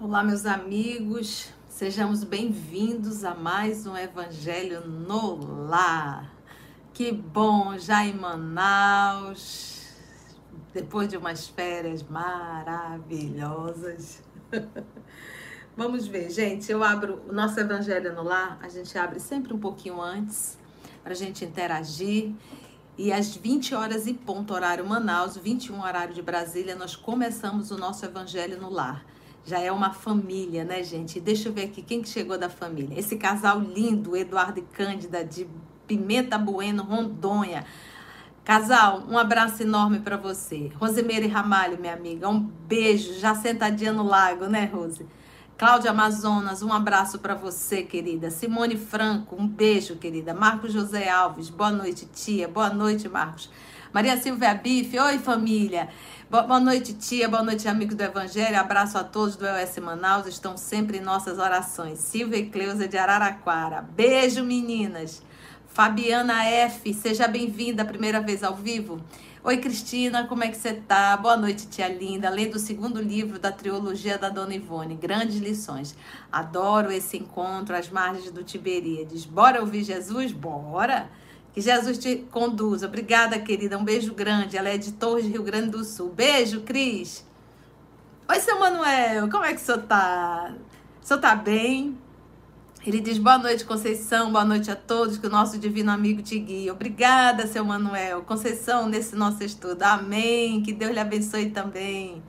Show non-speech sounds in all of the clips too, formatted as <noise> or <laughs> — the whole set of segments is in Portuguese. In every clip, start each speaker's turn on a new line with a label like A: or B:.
A: Olá, meus amigos, sejamos bem-vindos a mais um Evangelho no Lar. Que bom, já em Manaus, depois de umas férias maravilhosas. <laughs> Vamos ver, gente. Eu abro o nosso Evangelho no Lar, a gente abre sempre um pouquinho antes para a gente interagir. E às 20 horas e ponto, horário Manaus, 21 horário de Brasília, nós começamos o nosso Evangelho no Lar já é uma família, né, gente? Deixa eu ver aqui quem que chegou da família. Esse casal lindo, Eduardo e Cândida, de Pimenta Bueno, Rondônia. Casal, um abraço enorme para você. Rosemeire Ramalho, minha amiga, um beijo, já sentadinha no lago, né, Rose? Cláudia Amazonas, um abraço para você, querida. Simone Franco, um beijo, querida. Marcos José Alves, boa noite, tia. Boa noite, Marcos. Maria Silvia Bife, oi, família. Boa noite, tia. Boa noite, amigos do Evangelho. Abraço a todos do EOS Manaus. Estão sempre em nossas orações. Silvia e Cleusa de Araraquara. Beijo, meninas. Fabiana F, seja bem-vinda, primeira vez ao vivo. Oi, Cristina, como é que você tá? Boa noite, tia linda. Lendo o segundo livro da trilogia da Dona Ivone, Grandes Lições. Adoro esse encontro às margens do Tiberíades. Bora ouvir Jesus? Bora! Que Jesus te conduza. Obrigada, querida. Um beijo grande. Ela é de Torres, Rio Grande do Sul. Beijo, Cris. Oi, seu Manuel. Como é que o senhor tá? O senhor tá bem? Ele diz boa noite, Conceição. Boa noite a todos. Que o nosso divino amigo te guie. Obrigada, seu Manuel. Conceição, nesse nosso estudo. Amém. Que Deus lhe abençoe também.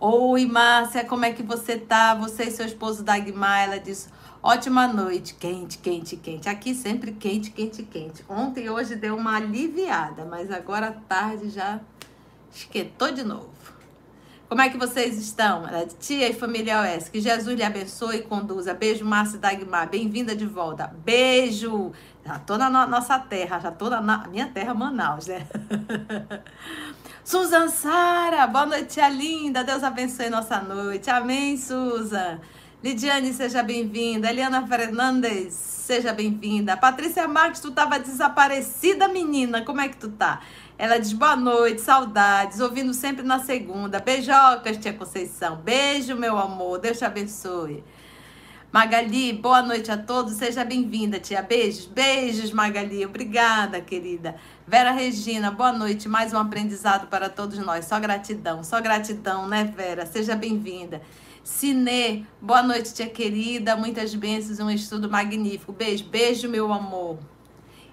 A: Oi, Márcia. Como é que você tá? Você e seu esposo Dagmar. Ela diz Ótima noite, quente, quente, quente. Aqui sempre quente, quente, quente. Ontem e hoje deu uma aliviada, mas agora à tarde já esquentou de novo. Como é que vocês estão? Tia e família OS, que Jesus lhe abençoe e conduza. Beijo, Márcia Dagmar. Bem-vinda de volta. Beijo. Já tô na nossa terra, já tô na minha terra, Manaus, né? <laughs> Susan Sara, boa noite, tia linda. Deus abençoe nossa noite. Amém, Susan. Lidiane, seja bem-vinda. Eliana Fernandes, seja bem-vinda. Patrícia Marques, tu estava desaparecida, menina. Como é que tu tá? Ela diz boa noite, saudades, ouvindo sempre na segunda. Beijocas, tia Conceição. Beijo, meu amor. Deus te abençoe. Magali, boa noite a todos. Seja bem-vinda, tia. Beijos, beijos, Magali. Obrigada, querida. Vera Regina, boa noite. Mais um aprendizado para todos nós. Só gratidão, só gratidão, né, Vera? Seja bem-vinda. Cine, boa noite, tia querida. Muitas bênçãos, um estudo magnífico. Beijo, beijo, meu amor.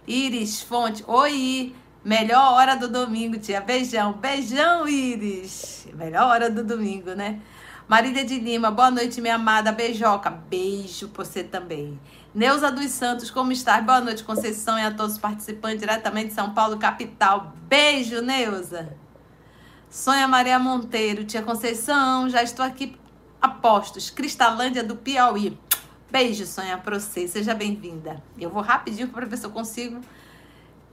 A: Iris Fonte, oi, melhor hora do domingo, tia. Beijão, beijão, Iris. Melhor hora do domingo, né? Marília de Lima, boa noite, minha amada. Beijoca, beijo pra você também. Neuza dos Santos, como está? Boa noite, Conceição e a todos os participantes diretamente de São Paulo, capital. Beijo, Neuza. Sonha Maria Monteiro, tia Conceição, já estou aqui Apostos, Cristalândia do Piauí. Beijo, Sonha, pra você. Seja bem-vinda. Eu vou rapidinho para ver se eu consigo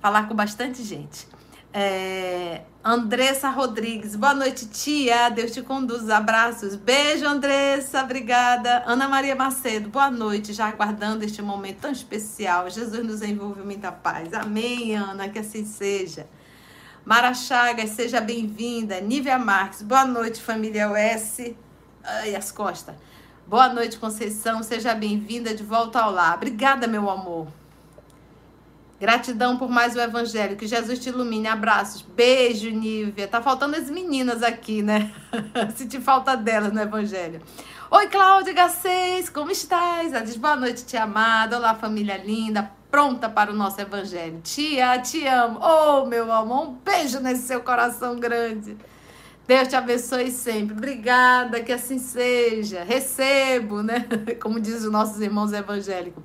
A: falar com bastante gente. É... Andressa Rodrigues, boa noite, tia. Deus te conduz. Abraços. Beijo, Andressa. Obrigada. Ana Maria Macedo, boa noite. Já aguardando este momento tão especial. Jesus nos envolve muita paz. Amém, Ana. Que assim seja. Mara Chagas, seja bem-vinda. Nívia Marques, boa noite, família US. Ai, as costas. Boa noite, Conceição. Seja bem-vinda de volta ao lar. Obrigada, meu amor. Gratidão por mais o evangelho. Que Jesus te ilumine. Abraços. Beijo, Nívia. Tá faltando as meninas aqui, né? <laughs> te falta delas no evangelho. Oi, Cláudia H6. Como estás? Ela diz boa noite, tia amada. Olá, família linda. Pronta para o nosso evangelho. Tia, te amo. Oh, meu amor. Um beijo nesse seu coração grande. Deus te abençoe sempre. Obrigada, que assim seja. Recebo, né? <laughs> Como diz os nossos irmãos evangélicos.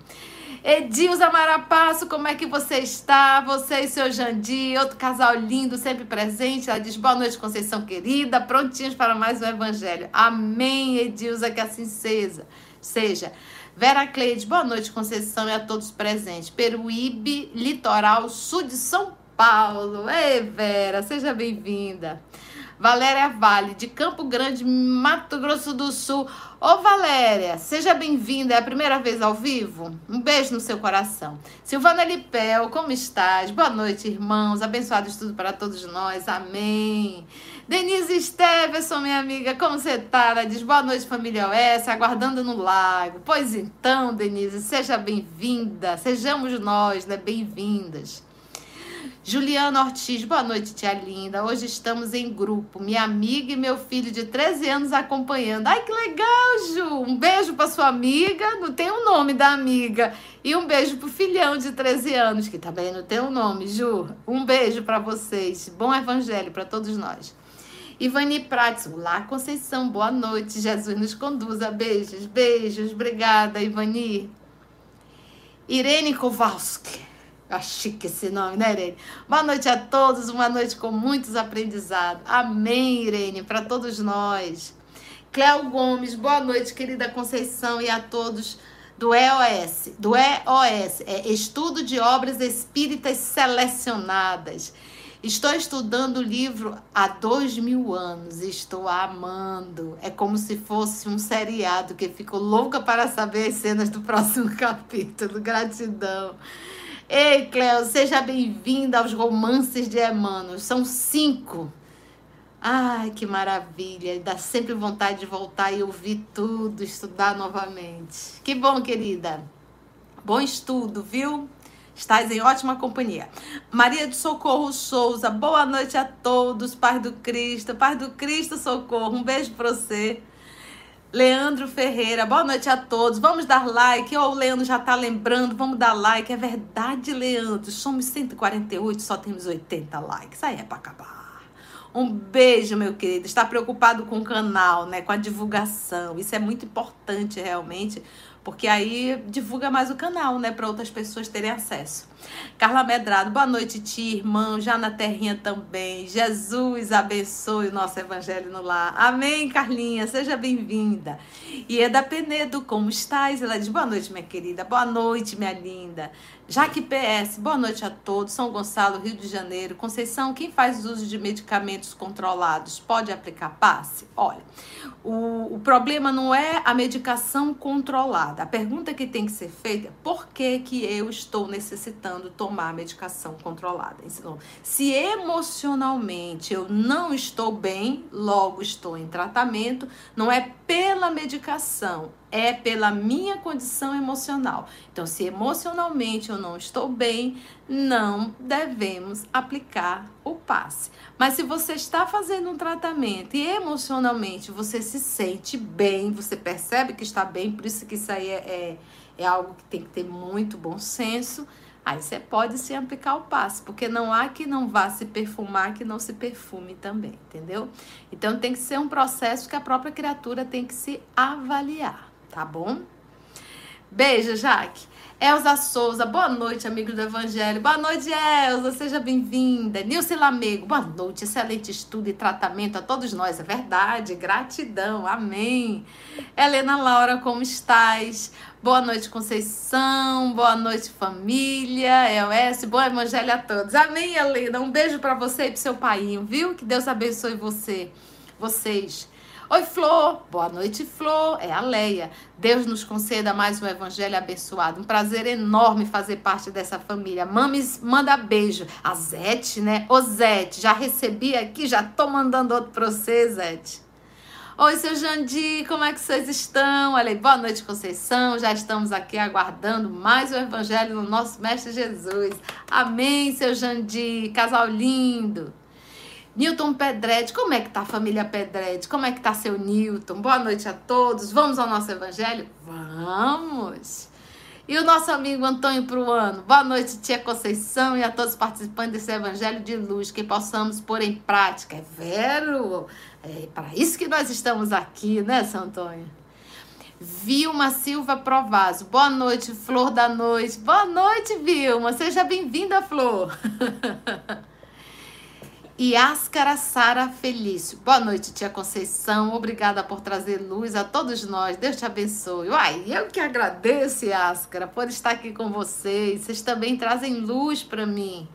A: Edilza Marapasso, como é que você está? Você e seu Jandir, outro casal lindo, sempre presente. Ela diz: Boa noite, Conceição querida, prontinhos para mais um evangelho. Amém, Edilza, que assim seja. seja. Vera Cleide, boa noite, Conceição e a todos presentes. Peruíbe, litoral sul de São Paulo. Ei, Vera, seja bem-vinda. Valéria Vale, de Campo Grande, Mato Grosso do Sul. Ô Valéria, seja bem-vinda. É a primeira vez ao vivo? Um beijo no seu coração. Silvana Lipel, como estás? Boa noite, irmãos. Abençoado estudo para todos nós. Amém. Denise Stevenson, minha amiga, como você tá? Ela diz boa noite, família OS, aguardando no lago. Pois então, Denise, seja bem-vinda. Sejamos nós, né? Bem-vindas. Juliana Ortiz, boa noite, tia linda. Hoje estamos em grupo. Minha amiga e meu filho de 13 anos acompanhando. Ai, que legal, Ju! Um beijo para sua amiga, não tem o nome da amiga. E um beijo pro filhão de 13 anos, que também não tem o nome, Ju. Um beijo para vocês. Bom evangelho para todos nós. Ivani Prates, olá Conceição, boa noite. Jesus nos conduza. Beijos, beijos. Obrigada, Ivani. Irene Kowalski. Ah, chique esse nome, né, Irene? Boa noite a todos, uma noite com muitos aprendizados. Amém, Irene, para todos nós. Cléo Gomes, boa noite, querida Conceição, e a todos do EOS, do EOS, é Estudo de Obras Espíritas Selecionadas. Estou estudando o livro há dois mil anos e estou amando. É como se fosse um seriado que fico louca para saber as cenas do próximo <laughs> capítulo. Gratidão. Ei, Cleo, seja bem-vinda aos romances de Emmanuel. São cinco. Ai, que maravilha. Dá sempre vontade de voltar e ouvir tudo, estudar novamente. Que bom, querida. Bom estudo, viu? Estás em ótima companhia. Maria de Socorro Souza, boa noite a todos. Paz do Cristo, Paz do Cristo, socorro. Um beijo para você. Leandro Ferreira, boa noite a todos. Vamos dar like. Oh, o Leandro já está lembrando, vamos dar like. É verdade, Leandro. Somos 148, só temos 80 likes. Aí é para acabar. Um beijo, meu querido. Está preocupado com o canal, né? Com a divulgação. Isso é muito importante, realmente, porque aí divulga mais o canal, né? Para outras pessoas terem acesso. Carla Medrado, boa noite, tia, irmão, já na terrinha também. Jesus abençoe o nosso evangelho no lar. Amém, Carlinha, seja bem-vinda. E Eda Penedo, como estás? Ela diz, boa noite, minha querida, boa noite, minha linda. Jaque PS, boa noite a todos. São Gonçalo, Rio de Janeiro. Conceição, quem faz uso de medicamentos controlados pode aplicar passe? Olha, o, o problema não é a medicação controlada. A pergunta que tem que ser feita é por que, que eu estou necessitando tomar medicação controlada? Se emocionalmente eu não estou bem, logo estou em tratamento, não é pela medicação, é pela minha condição emocional. Então, se emocionalmente eu não estou bem, não devemos aplicar o passe. Mas se você está fazendo um tratamento e emocionalmente você se sente bem, você percebe que está bem, por isso que isso aí é, é, é algo que tem que ter muito bom senso. Aí você pode sim aplicar o passe, porque não há que não vá se perfumar que não se perfume também, entendeu? Então tem que ser um processo que a própria criatura tem que se avaliar tá bom? Beijo, Jaque. Elza Souza, boa noite, amigo do Evangelho. Boa noite, Elza, seja bem-vinda. Nilce Lamego, boa noite, excelente estudo e tratamento a todos nós, é verdade, gratidão, amém. Helena Laura, como estás? Boa noite, Conceição, boa noite, família, EOS, bom Evangelho a todos. Amém, Helena, um beijo para você e pro seu pai, viu? Que Deus abençoe você, vocês. Oi, Flor. Boa noite, Flor. É a Leia. Deus nos conceda mais um evangelho abençoado. Um prazer enorme fazer parte dessa família. Mames, manda beijo. A Zete, né? Ô, Zete, já recebi aqui, já tô mandando outro pra você, Zete. Oi, seu Jandir, como é que vocês estão? Olha aí, boa noite, Conceição. Já estamos aqui aguardando mais o Evangelho no nosso Mestre Jesus. Amém, seu Jandir. Casal lindo. Newton Pedretti, como é que tá a família Pedretti? Como é que tá seu Newton? Boa noite a todos. Vamos ao nosso evangelho? Vamos! E o nosso amigo Antônio Pruano. Boa noite, tia Conceição e a todos os participantes desse evangelho de luz, que possamos pôr em prática. É vero? É para isso que nós estamos aqui, né, São Antônio? Vilma Silva Provaso. Boa noite, Flor da Noite. Boa noite, Vilma. Seja bem-vinda, Flor. <laughs> E Áscara Sara Felício. Boa noite, tia Conceição. Obrigada por trazer luz a todos nós. Deus te abençoe. Uai, eu que agradeço, Áscara, por estar aqui com vocês. Vocês também trazem luz para mim.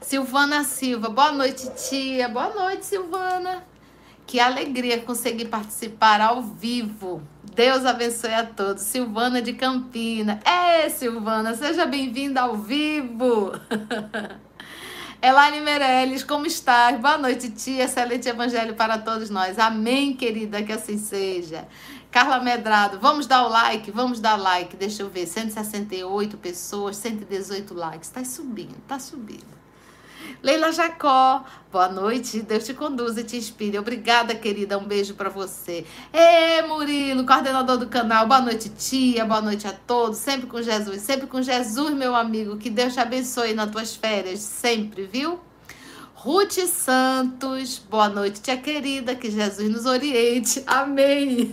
A: Silvana Silva, boa noite, tia. Boa noite, Silvana. Que alegria conseguir participar ao vivo. Deus abençoe a todos. Silvana de Campina. É, Silvana, seja bem-vinda ao vivo. <laughs> Elaine Meirelles, como estás? Boa noite, tia. Excelente evangelho para todos nós. Amém, querida, que assim seja. Carla Medrado, vamos dar o like? Vamos dar like. Deixa eu ver, 168 pessoas, 118 likes. Está subindo, está subindo. Leila Jacó, boa noite. Deus te conduza e te inspire. Obrigada, querida. Um beijo para você. Ê, Murilo, coordenador do canal. Boa noite, tia. Boa noite a todos. Sempre com Jesus. Sempre com Jesus, meu amigo. Que Deus te abençoe nas tuas férias. Sempre, viu? Ruth Santos, boa noite, tia querida, que Jesus nos oriente. Amém.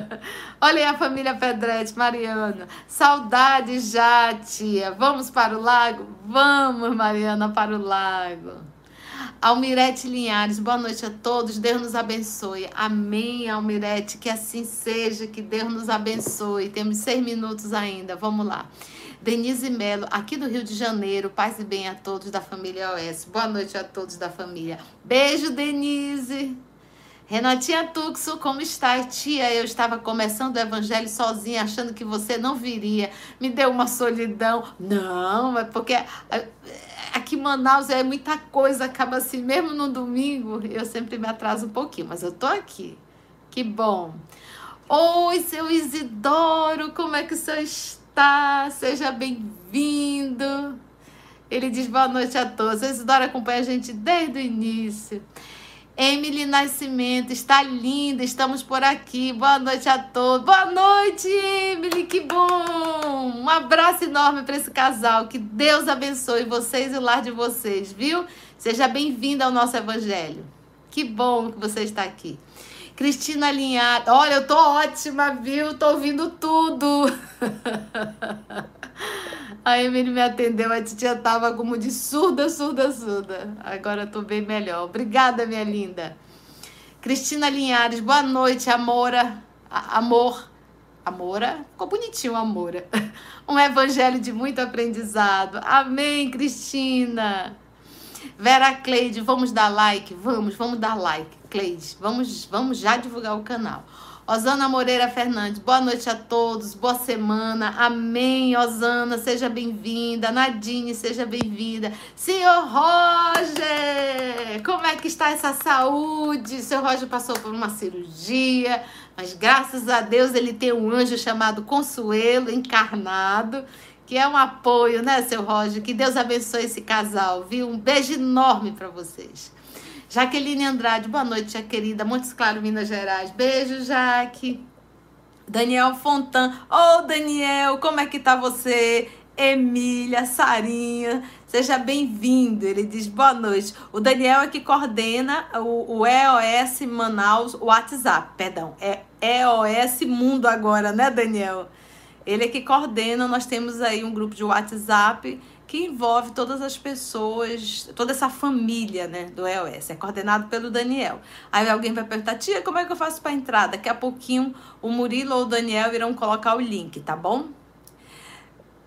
A: <laughs> Olha aí a família Pedrete, Mariana. Saudade já, tia. Vamos para o lago? Vamos, Mariana, para o lago. Almirete Linhares, boa noite a todos. Deus nos abençoe. Amém, Almirete. Que assim seja, que Deus nos abençoe. Temos seis minutos ainda. Vamos lá. Denise Melo, aqui do Rio de Janeiro. Paz e bem a todos da família OS. Boa noite a todos da família. Beijo, Denise. Renatinha Tuxo, como está, tia? Eu estava começando o evangelho sozinha, achando que você não viria. Me deu uma solidão. Não, é porque aqui em Manaus é muita coisa, acaba assim, mesmo no domingo, eu sempre me atraso um pouquinho, mas eu tô aqui. Que bom. Oi, seu Isidoro, como é que o senhor está? Está? Seja bem-vindo. Ele diz boa noite a todos. A Isidora acompanha a gente desde o início. Emily Nascimento, está linda, estamos por aqui. Boa noite a todos. Boa noite, Emily, que bom! Um abraço enorme para esse casal. Que Deus abençoe vocês e o lar de vocês, viu? Seja bem-vinda ao nosso evangelho. Que bom que você está aqui. Cristina Alinhada. Olha, eu tô ótima, viu? Tô ouvindo tudo. <laughs> A Emily me atendeu, a titia tava como de surda, surda, surda. Agora eu tô bem melhor. Obrigada, minha linda. Cristina Linhares, boa noite, Amora. Amor. Amora? Ficou bonitinho, Amora. <laughs> Um evangelho de muito aprendizado. Amém, Cristina. Vera Cleide, vamos dar like? Vamos, vamos dar like. Cleide, vamos, vamos já divulgar o canal. Osana Moreira Fernandes, boa noite a todos, boa semana, amém, Osana, seja bem-vinda, Nadine, seja bem-vinda, senhor Roger, como é que está essa saúde? Senhor Roger passou por uma cirurgia, mas graças a Deus ele tem um anjo chamado Consuelo, encarnado, que é um apoio, né, seu Roger? Que Deus abençoe esse casal, viu? Um beijo enorme para vocês. Jaqueline Andrade, boa noite, tia querida. Montes Claro, Minas Gerais. Beijo, Jaque. Daniel Fontan. Ô, oh, Daniel, como é que tá você? Emília, Sarinha, seja bem-vindo. Ele diz boa noite. O Daniel é que coordena o, o EOS Manaus, o WhatsApp, perdão, é EOS Mundo agora, né, Daniel? Ele é que coordena, nós temos aí um grupo de WhatsApp que envolve todas as pessoas, toda essa família né, do EOS. É coordenado pelo Daniel. Aí alguém vai perguntar, tia, como é que eu faço para entrar? Daqui a pouquinho o Murilo ou o Daniel irão colocar o link, tá bom?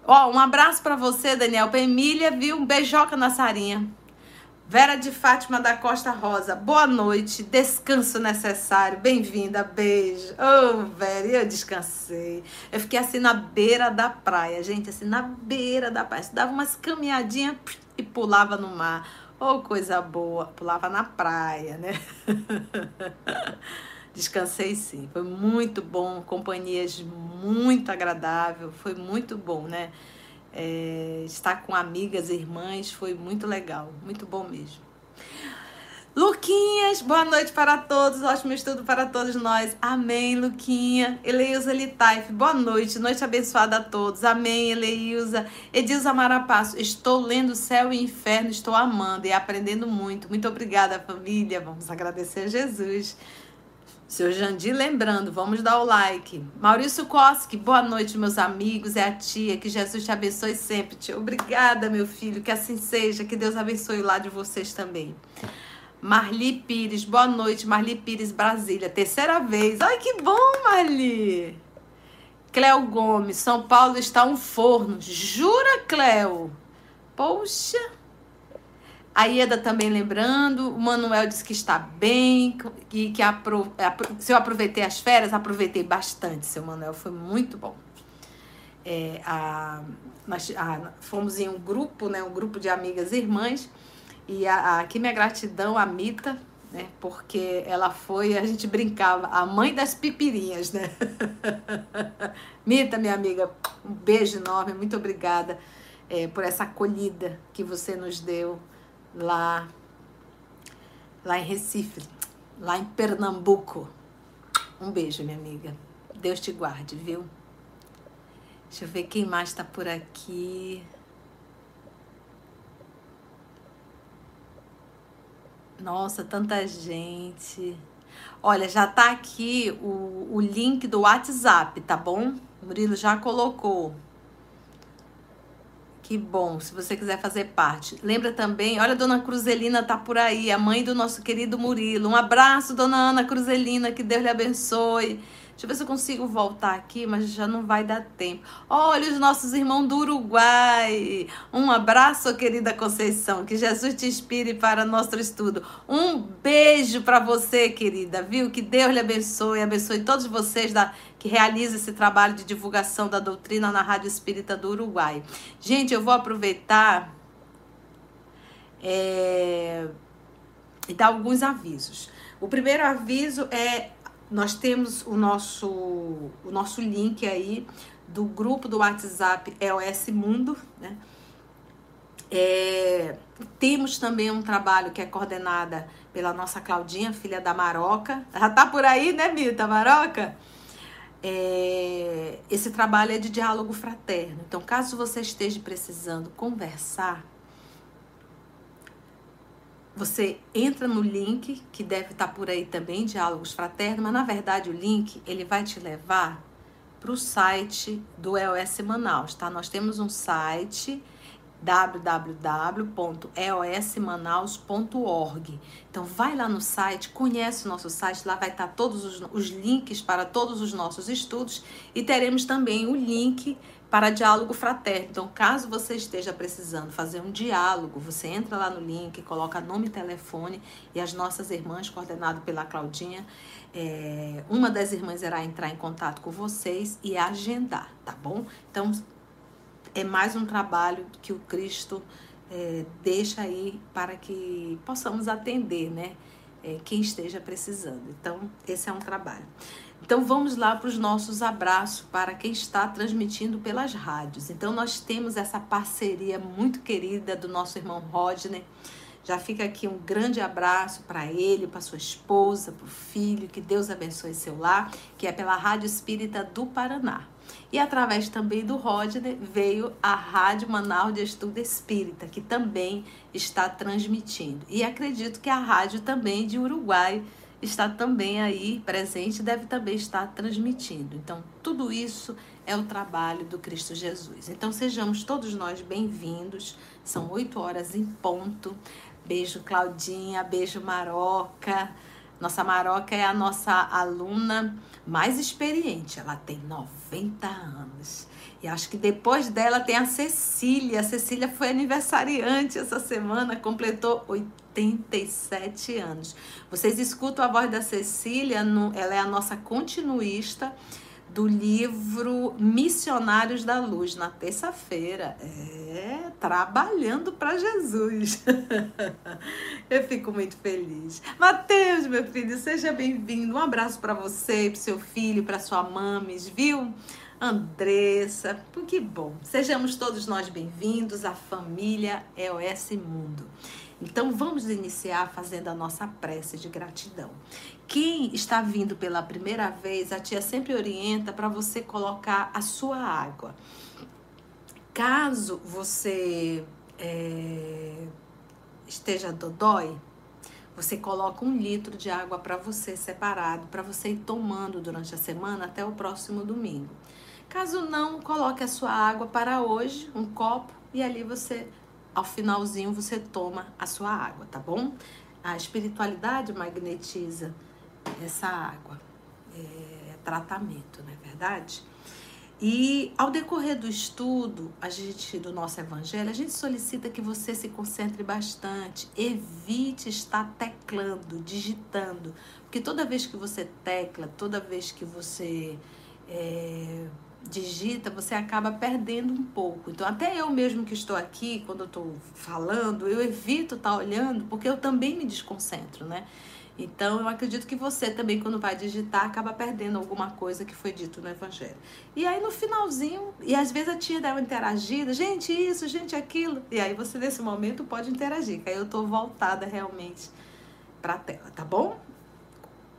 A: Ó, um abraço para você, Daniel. Pra Emília, viu? Um beijoca na Sarinha. Vera de Fátima da Costa Rosa, boa noite, descanso necessário, bem-vinda, beijo. Ô, oh, Vera, eu descansei. Eu fiquei assim na beira da praia, gente, assim na beira da praia. Dava umas caminhadinhas e pulava no mar. Ô, oh, coisa boa, pulava na praia, né? <laughs> Descansei sim, foi muito bom, companhias muito agradável, foi muito bom, né? É, estar com amigas, irmãs, foi muito legal, muito bom mesmo. Luquinhas, boa noite para todos, ótimo estudo para todos nós. Amém, Luquinha. Eleusa Litaif, boa noite, noite abençoada a todos. Amém, Eleusa. Edilza Marapasso, estou lendo Céu e Inferno, estou amando e aprendendo muito. Muito obrigada, família. Vamos agradecer a Jesus. Seu Jandir lembrando, vamos dar o like. Maurício Koski, boa noite, meus amigos. É a tia, que Jesus te abençoe sempre, tia. Obrigada, meu filho, que assim seja, que Deus abençoe lá de vocês também. Marli Pires, boa noite, Marli Pires, Brasília. Terceira vez. Ai, que bom, Marli. Cléo Gomes, São Paulo está um forno. Jura, Cléo? Poxa. A Ieda também lembrando, o Manuel disse que está bem, que, que apro, se eu aproveitei as férias, aproveitei bastante, seu Manuel, foi muito bom. É, a, nós a, fomos em um grupo, né, um grupo de amigas e irmãs, e a, aqui minha gratidão a Mita, né, porque ela foi, a gente brincava, a mãe das pipirinhas, né? <laughs> Mita, minha amiga, um beijo enorme, muito obrigada é, por essa acolhida que você nos deu lá, lá em Recife, lá em Pernambuco. Um beijo, minha amiga. Deus te guarde, viu? Deixa eu ver quem mais está por aqui. Nossa, tanta gente. Olha, já tá aqui o, o link do WhatsApp, tá bom? O Murilo já colocou. Que bom, se você quiser fazer parte. Lembra também, olha, dona Cruzelina tá por aí, a mãe do nosso querido Murilo. Um abraço, dona Ana Cruzelina, que Deus lhe abençoe. Deixa eu ver se eu consigo voltar aqui, mas já não vai dar tempo. Olha os nossos irmãos do Uruguai. Um abraço, querida Conceição. Que Jesus te inspire para nosso estudo. Um beijo para você, querida, viu? Que Deus lhe abençoe, abençoe todos vocês da que realizam esse trabalho de divulgação da doutrina na Rádio Espírita do Uruguai. Gente, eu vou aproveitar é, e dar alguns avisos. O primeiro aviso é nós temos o nosso, o nosso link aí do grupo do WhatsApp EOS Mundo, né? É, temos também um trabalho que é coordenada pela nossa Claudinha, filha da Maroca. Já tá por aí, né, Mita Maroca? É, esse trabalho é de diálogo fraterno. Então, caso você esteja precisando conversar, você entra no link que deve estar por aí também, Diálogos Fraternos, mas na verdade o link ele vai te levar para o site do EOS Manaus, tá? Nós temos um site www.eosmanaus.org. Então vai lá no site, conhece o nosso site, lá vai estar todos os, os links para todos os nossos estudos e teremos também o link para diálogo fraterno. Então, caso você esteja precisando fazer um diálogo, você entra lá no link, coloca nome e telefone e as nossas irmãs, coordenado pela Claudinha, é, uma das irmãs irá entrar em contato com vocês e agendar, tá bom? Então, é mais um trabalho que o Cristo é, deixa aí para que possamos atender, né? É, quem esteja precisando. Então, esse é um trabalho. Então vamos lá para os nossos abraços para quem está transmitindo pelas rádios. Então nós temos essa parceria muito querida do nosso irmão Rodney. Já fica aqui um grande abraço para ele, para sua esposa, para o filho, que Deus abençoe seu lar, que é pela Rádio Espírita do Paraná. E através também do Rodney veio a Rádio Manaus de Estudo Espírita, que também está transmitindo. E acredito que a rádio também de Uruguai está também aí presente, deve também estar transmitindo. Então, tudo isso é o trabalho do Cristo Jesus. Então, sejamos todos nós bem-vindos. São oito horas em ponto. Beijo, Claudinha. Beijo, Maroca. Nossa Maroca é a nossa aluna mais experiente. Ela tem 90 anos. E acho que depois dela tem a Cecília. A Cecília foi aniversariante essa semana, completou 87 anos. Vocês escutam a voz da Cecília, no, ela é a nossa continuista do livro Missionários da Luz, na terça-feira. É, trabalhando para Jesus. <laughs> Eu fico muito feliz. Mateus, meu filho, seja bem-vindo. Um abraço para você, para seu filho, para sua mames, viu? Andressa, que bom. Sejamos todos nós bem-vindos à família EOS Mundo. Então vamos iniciar fazendo a nossa prece de gratidão. Quem está vindo pela primeira vez, a tia sempre orienta para você colocar a sua água. Caso você é, esteja dodói, você coloca um litro de água para você separado, para você ir tomando durante a semana até o próximo domingo. Caso não, coloque a sua água para hoje, um copo, e ali você, ao finalzinho, você toma a sua água, tá bom? A espiritualidade magnetiza essa água. É tratamento, não é verdade? E ao decorrer do estudo, a gente do nosso evangelho, a gente solicita que você se concentre bastante, evite estar teclando, digitando, porque toda vez que você tecla, toda vez que você é, digita, você acaba perdendo um pouco. Então, até eu mesmo que estou aqui, quando eu estou falando, eu evito estar olhando, porque eu também me desconcentro, né? Então, eu acredito que você também, quando vai digitar, acaba perdendo alguma coisa que foi dito no Evangelho. E aí, no finalzinho, e às vezes a tia dá uma interagida, gente, isso, gente, aquilo. E aí, você, nesse momento, pode interagir, que aí eu tô voltada realmente para a tela, tá bom?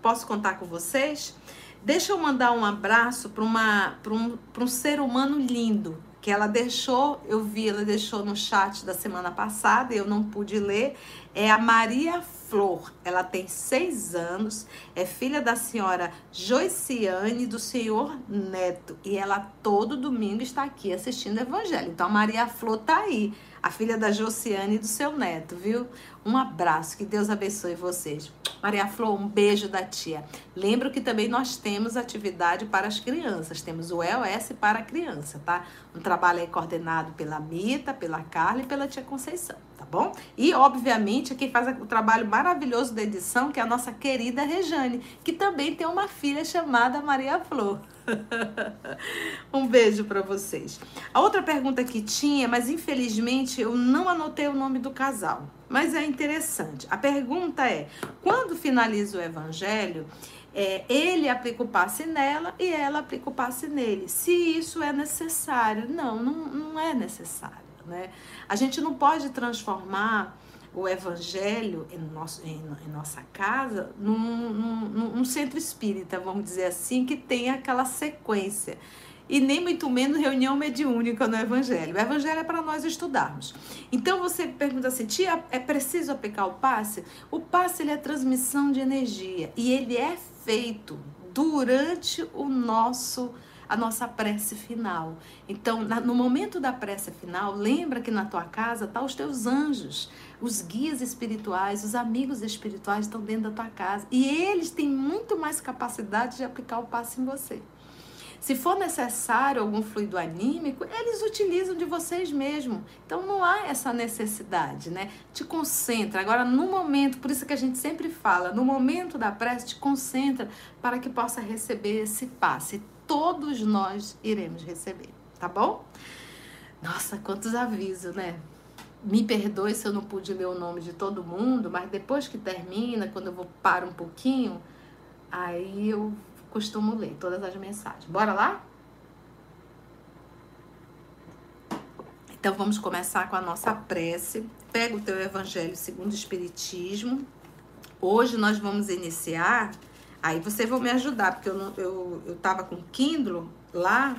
A: Posso contar com vocês? Deixa eu mandar um abraço para um, um ser humano lindo, que ela deixou, eu vi, ela deixou no chat da semana passada, eu não pude ler, é a Maria Flor. Ela tem seis anos, é filha da senhora Joiciane do senhor Neto. E ela todo domingo está aqui assistindo o Evangelho. Então a Maria Flor tá aí, a filha da Josiane e do seu neto, viu? Um abraço, que Deus abençoe vocês. Maria Flor, um beijo da tia. Lembro que também nós temos atividade para as crianças. Temos o EOS para a criança, tá? Um trabalho aí coordenado pela Mita, pela Carla e pela tia Conceição tá bom? E, obviamente, quem faz o trabalho maravilhoso da edição, que é a nossa querida Rejane, que também tem uma filha chamada Maria Flor. <laughs> um beijo para vocês. A outra pergunta que tinha, mas infelizmente eu não anotei o nome do casal, mas é interessante. A pergunta é: quando finaliza o evangelho, é, ele aplica o passe nela e ela aplica o passe nele. Se isso é necessário? Não, não, não é necessário. Né? A gente não pode transformar o evangelho em, nosso, em, em nossa casa num, num, num, centro espírita, vamos dizer assim, que tem aquela sequência. E nem muito menos reunião mediúnica no evangelho. O evangelho é para nós estudarmos. Então você pergunta assim, tia, é preciso aplicar o passe? O passe ele é transmissão de energia e ele é feito durante o nosso a nossa prece final. Então, no momento da prece final, lembra que na tua casa tá os teus anjos, os guias espirituais, os amigos espirituais estão dentro da tua casa e eles têm muito mais capacidade de aplicar o passe em você. Se for necessário algum fluido anímico, eles utilizam de vocês mesmo. Então não há essa necessidade, né? Te concentra. Agora, no momento, por isso que a gente sempre fala, no momento da prece, te concentra para que possa receber esse passe todos nós iremos receber, tá bom? Nossa, quantos avisos, né? Me perdoe se eu não pude ler o nome de todo mundo, mas depois que termina, quando eu vou parar um pouquinho, aí eu costumo ler todas as mensagens. Bora lá? Então vamos começar com a nossa prece. Pega o teu evangelho segundo o espiritismo. Hoje nós vamos iniciar Aí vocês vão me ajudar, porque eu, não, eu, eu tava com Kindle lá,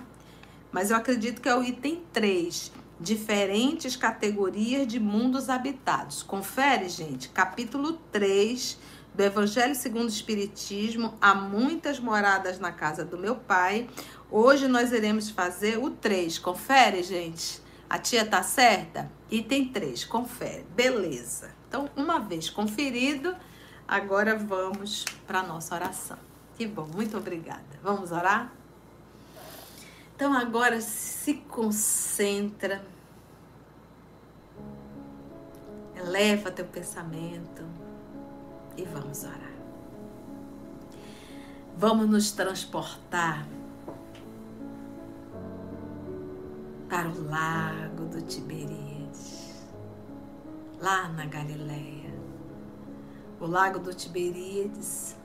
A: mas eu acredito que é o item 3. Diferentes categorias de mundos habitados. Confere, gente, capítulo 3 do Evangelho segundo o Espiritismo. Há muitas moradas na casa do meu pai. Hoje nós iremos fazer o 3. Confere, gente. A tia tá certa? Item 3, confere. Beleza. Então, uma vez conferido, Agora vamos para nossa oração. Que bom, muito obrigada. Vamos orar? Então agora se concentra, eleva teu pensamento e vamos orar. Vamos nos transportar para o lago do Tiberíades, lá na Galileia o lago do Tiberíades.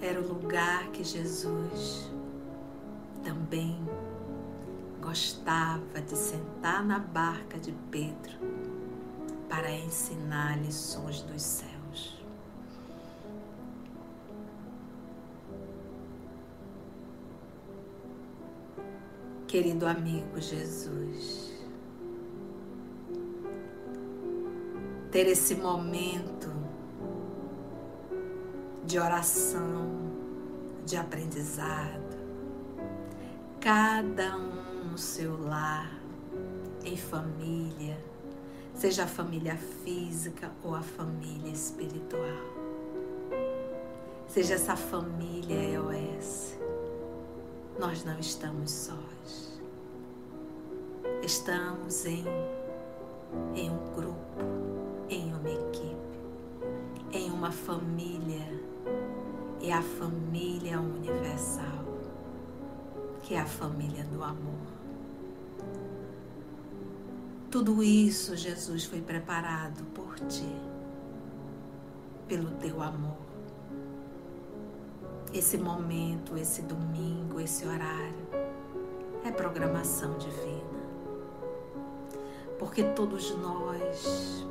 A: Era o lugar que Jesus também gostava de sentar na barca de Pedro para ensinar lições dos céus. Querido amigo Jesus, ter esse momento de oração, de aprendizado, cada um no seu lar, em família, seja a família física ou a família espiritual. Seja essa família nós não estamos sós. Estamos em, em um grupo, em uma equipe, em uma família. É a família universal, que é a família do amor. Tudo isso, Jesus, foi preparado por ti, pelo teu amor esse momento, esse domingo, esse horário é programação divina. Porque todos nós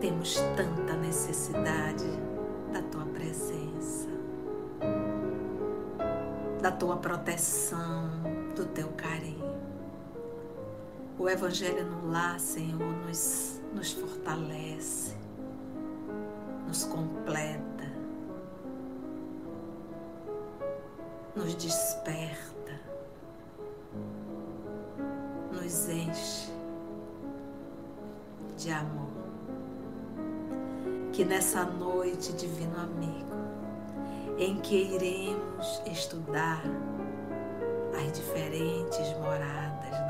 A: temos tanta necessidade da tua presença, da tua proteção, do teu carinho. O Evangelho no lar, Senhor, nos, nos fortalece, nos completa nos desperta, nos enche de amor. Que nessa noite, Divino Amigo, em que iremos estudar as diferentes moradas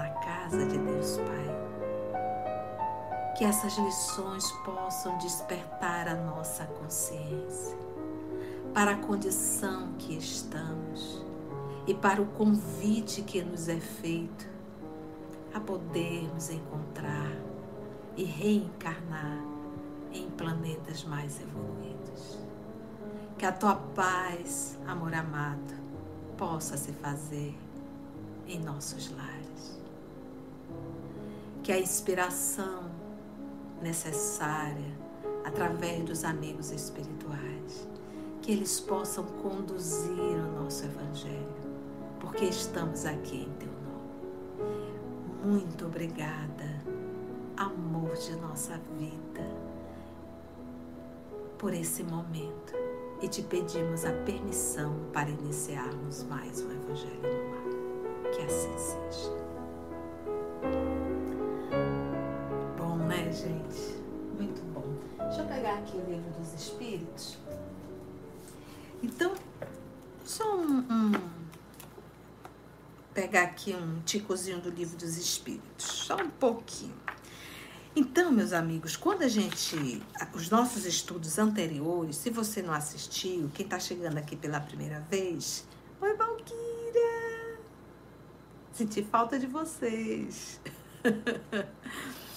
A: casa de Deus Pai, que essas lições possam despertar a nossa consciência para a condição que estamos e para o convite que nos é feito a podermos encontrar e reencarnar em planetas mais evoluídos. Que a tua paz, amor amado, possa se fazer em nossos lares. Que a inspiração necessária através dos amigos espirituais que eles possam conduzir o nosso Evangelho, porque estamos aqui em Teu nome. Muito obrigada, amor de nossa vida, por esse momento e te pedimos a permissão para iniciarmos mais um Evangelho no ar. Que assim seja. Gente? Muito bom. Deixa eu pegar aqui o livro dos Espíritos. Então, só um, um, pegar aqui um ticozinho do livro dos Espíritos, só um pouquinho. Então, meus amigos, quando a gente. Os nossos estudos anteriores, se você não assistiu, quem está chegando aqui pela primeira vez, oi, Valquíria! Senti falta de vocês. <laughs>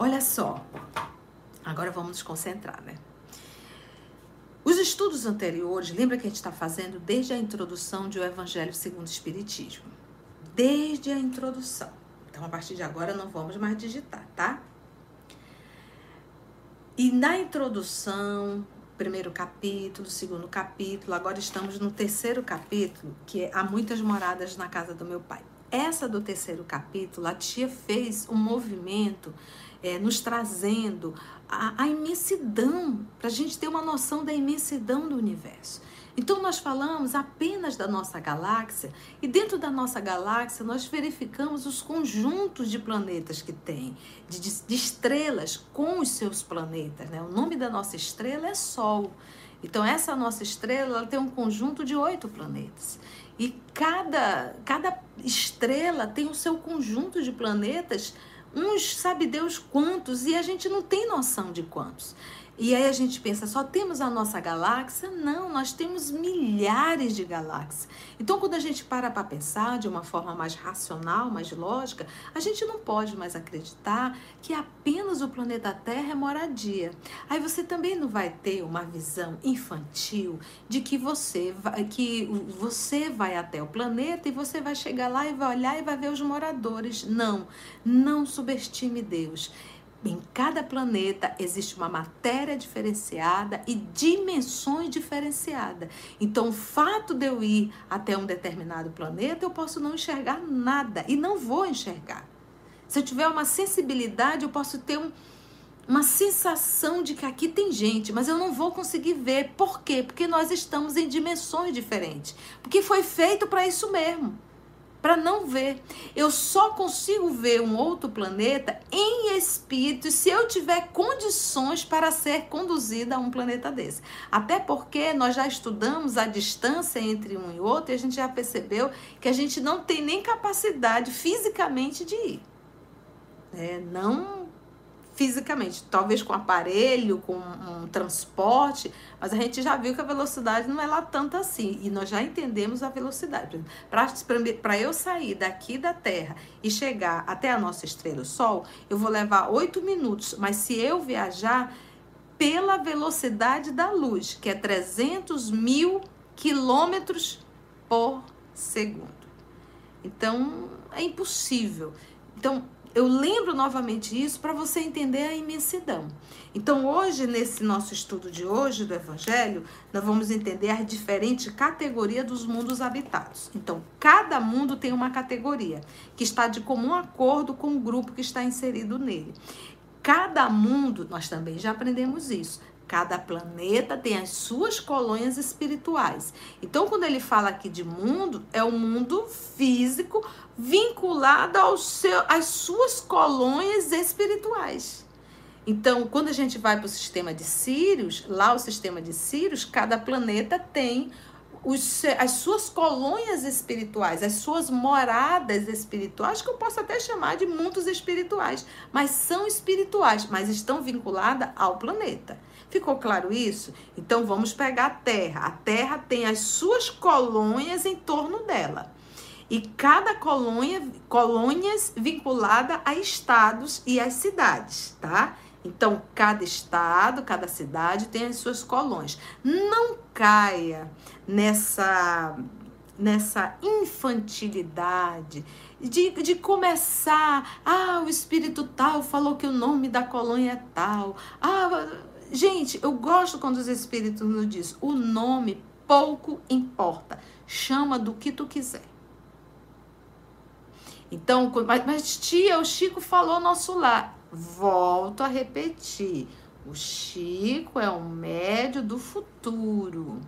A: Olha só, agora vamos nos concentrar, né? Os estudos anteriores, lembra que a gente está fazendo desde a introdução de O Evangelho segundo o Espiritismo. Desde a introdução. Então, a partir de agora, não vamos mais digitar, tá? E na introdução, primeiro capítulo, segundo capítulo, agora estamos no terceiro capítulo, que é Há Muitas Moradas na Casa do Meu Pai. Essa do terceiro capítulo, a tia fez um movimento é, nos trazendo a, a imensidão, para a gente ter uma noção da imensidão do universo. Então, nós falamos apenas da nossa galáxia, e dentro da nossa galáxia nós verificamos os conjuntos de planetas que tem, de, de estrelas com os seus planetas. Né? O nome da nossa estrela é Sol. Então, essa nossa estrela tem um conjunto de oito planetas. E cada, cada estrela tem o seu conjunto de planetas uns sabe Deus quantos e a gente não tem noção de quantos. E aí a gente pensa, só temos a nossa galáxia? Não, nós temos milhares de galáxias. Então, quando a gente para para pensar de uma forma mais racional, mais lógica, a gente não pode mais acreditar que apenas o planeta Terra é moradia. Aí você também não vai ter uma visão infantil de que você vai, que você vai até o planeta e você vai chegar lá e vai olhar e vai ver os moradores. Não, não subestime Deus. Em cada planeta existe uma matéria diferenciada e dimensões diferenciadas. Então, o fato de eu ir até um determinado planeta, eu posso não enxergar nada e não vou enxergar. Se eu tiver uma sensibilidade, eu posso ter um, uma sensação de que aqui tem gente, mas eu não vou conseguir ver. Por quê? Porque nós estamos em dimensões diferentes. Porque foi feito para isso mesmo. Para não ver. Eu só consigo ver um outro planeta em espírito se eu tiver condições para ser conduzida a um planeta desse. Até porque nós já estudamos a distância entre um e outro e a gente já percebeu que a gente não tem nem capacidade fisicamente de ir. É, não fisicamente, talvez com aparelho, com um transporte, mas a gente já viu que a velocidade não é lá tanto assim, e nós já entendemos a velocidade. Para eu sair daqui da Terra e chegar até a nossa estrela, o Sol, eu vou levar oito minutos, mas se eu viajar pela velocidade da luz, que é 300 mil quilômetros por segundo. Então, é impossível. Então, eu lembro novamente isso para você entender a imensidão. Então, hoje, nesse nosso estudo de hoje do Evangelho, nós vamos entender a diferente categoria dos mundos habitados. Então, cada mundo tem uma categoria que está de comum acordo com o grupo que está inserido nele. Cada mundo, nós também já aprendemos isso, Cada planeta tem as suas colônias espirituais. Então, quando ele fala aqui de mundo, é o mundo físico vinculado ao seu, às suas colônias espirituais. Então, quando a gente vai para o sistema de Sírios, lá o sistema de Sírios, cada planeta tem os, as suas colônias espirituais, as suas moradas espirituais, que eu posso até chamar de mundos espirituais, mas são espirituais, mas estão vinculadas ao planeta. Ficou claro isso? Então vamos pegar a Terra. A Terra tem as suas colônias em torno dela. E cada colônia, colônias vinculada a estados e às cidades, tá? Então, cada estado, cada cidade tem as suas colônias. Não caia nessa nessa infantilidade de, de começar, ah, o espírito tal falou que o nome da colônia é tal. Ah, Gente, eu gosto quando os espíritos nos dizem: o nome pouco importa. Chama do que tu quiser. Então, mas, mas tia, o Chico falou nosso lar. Volto a repetir. O Chico é um médio do futuro.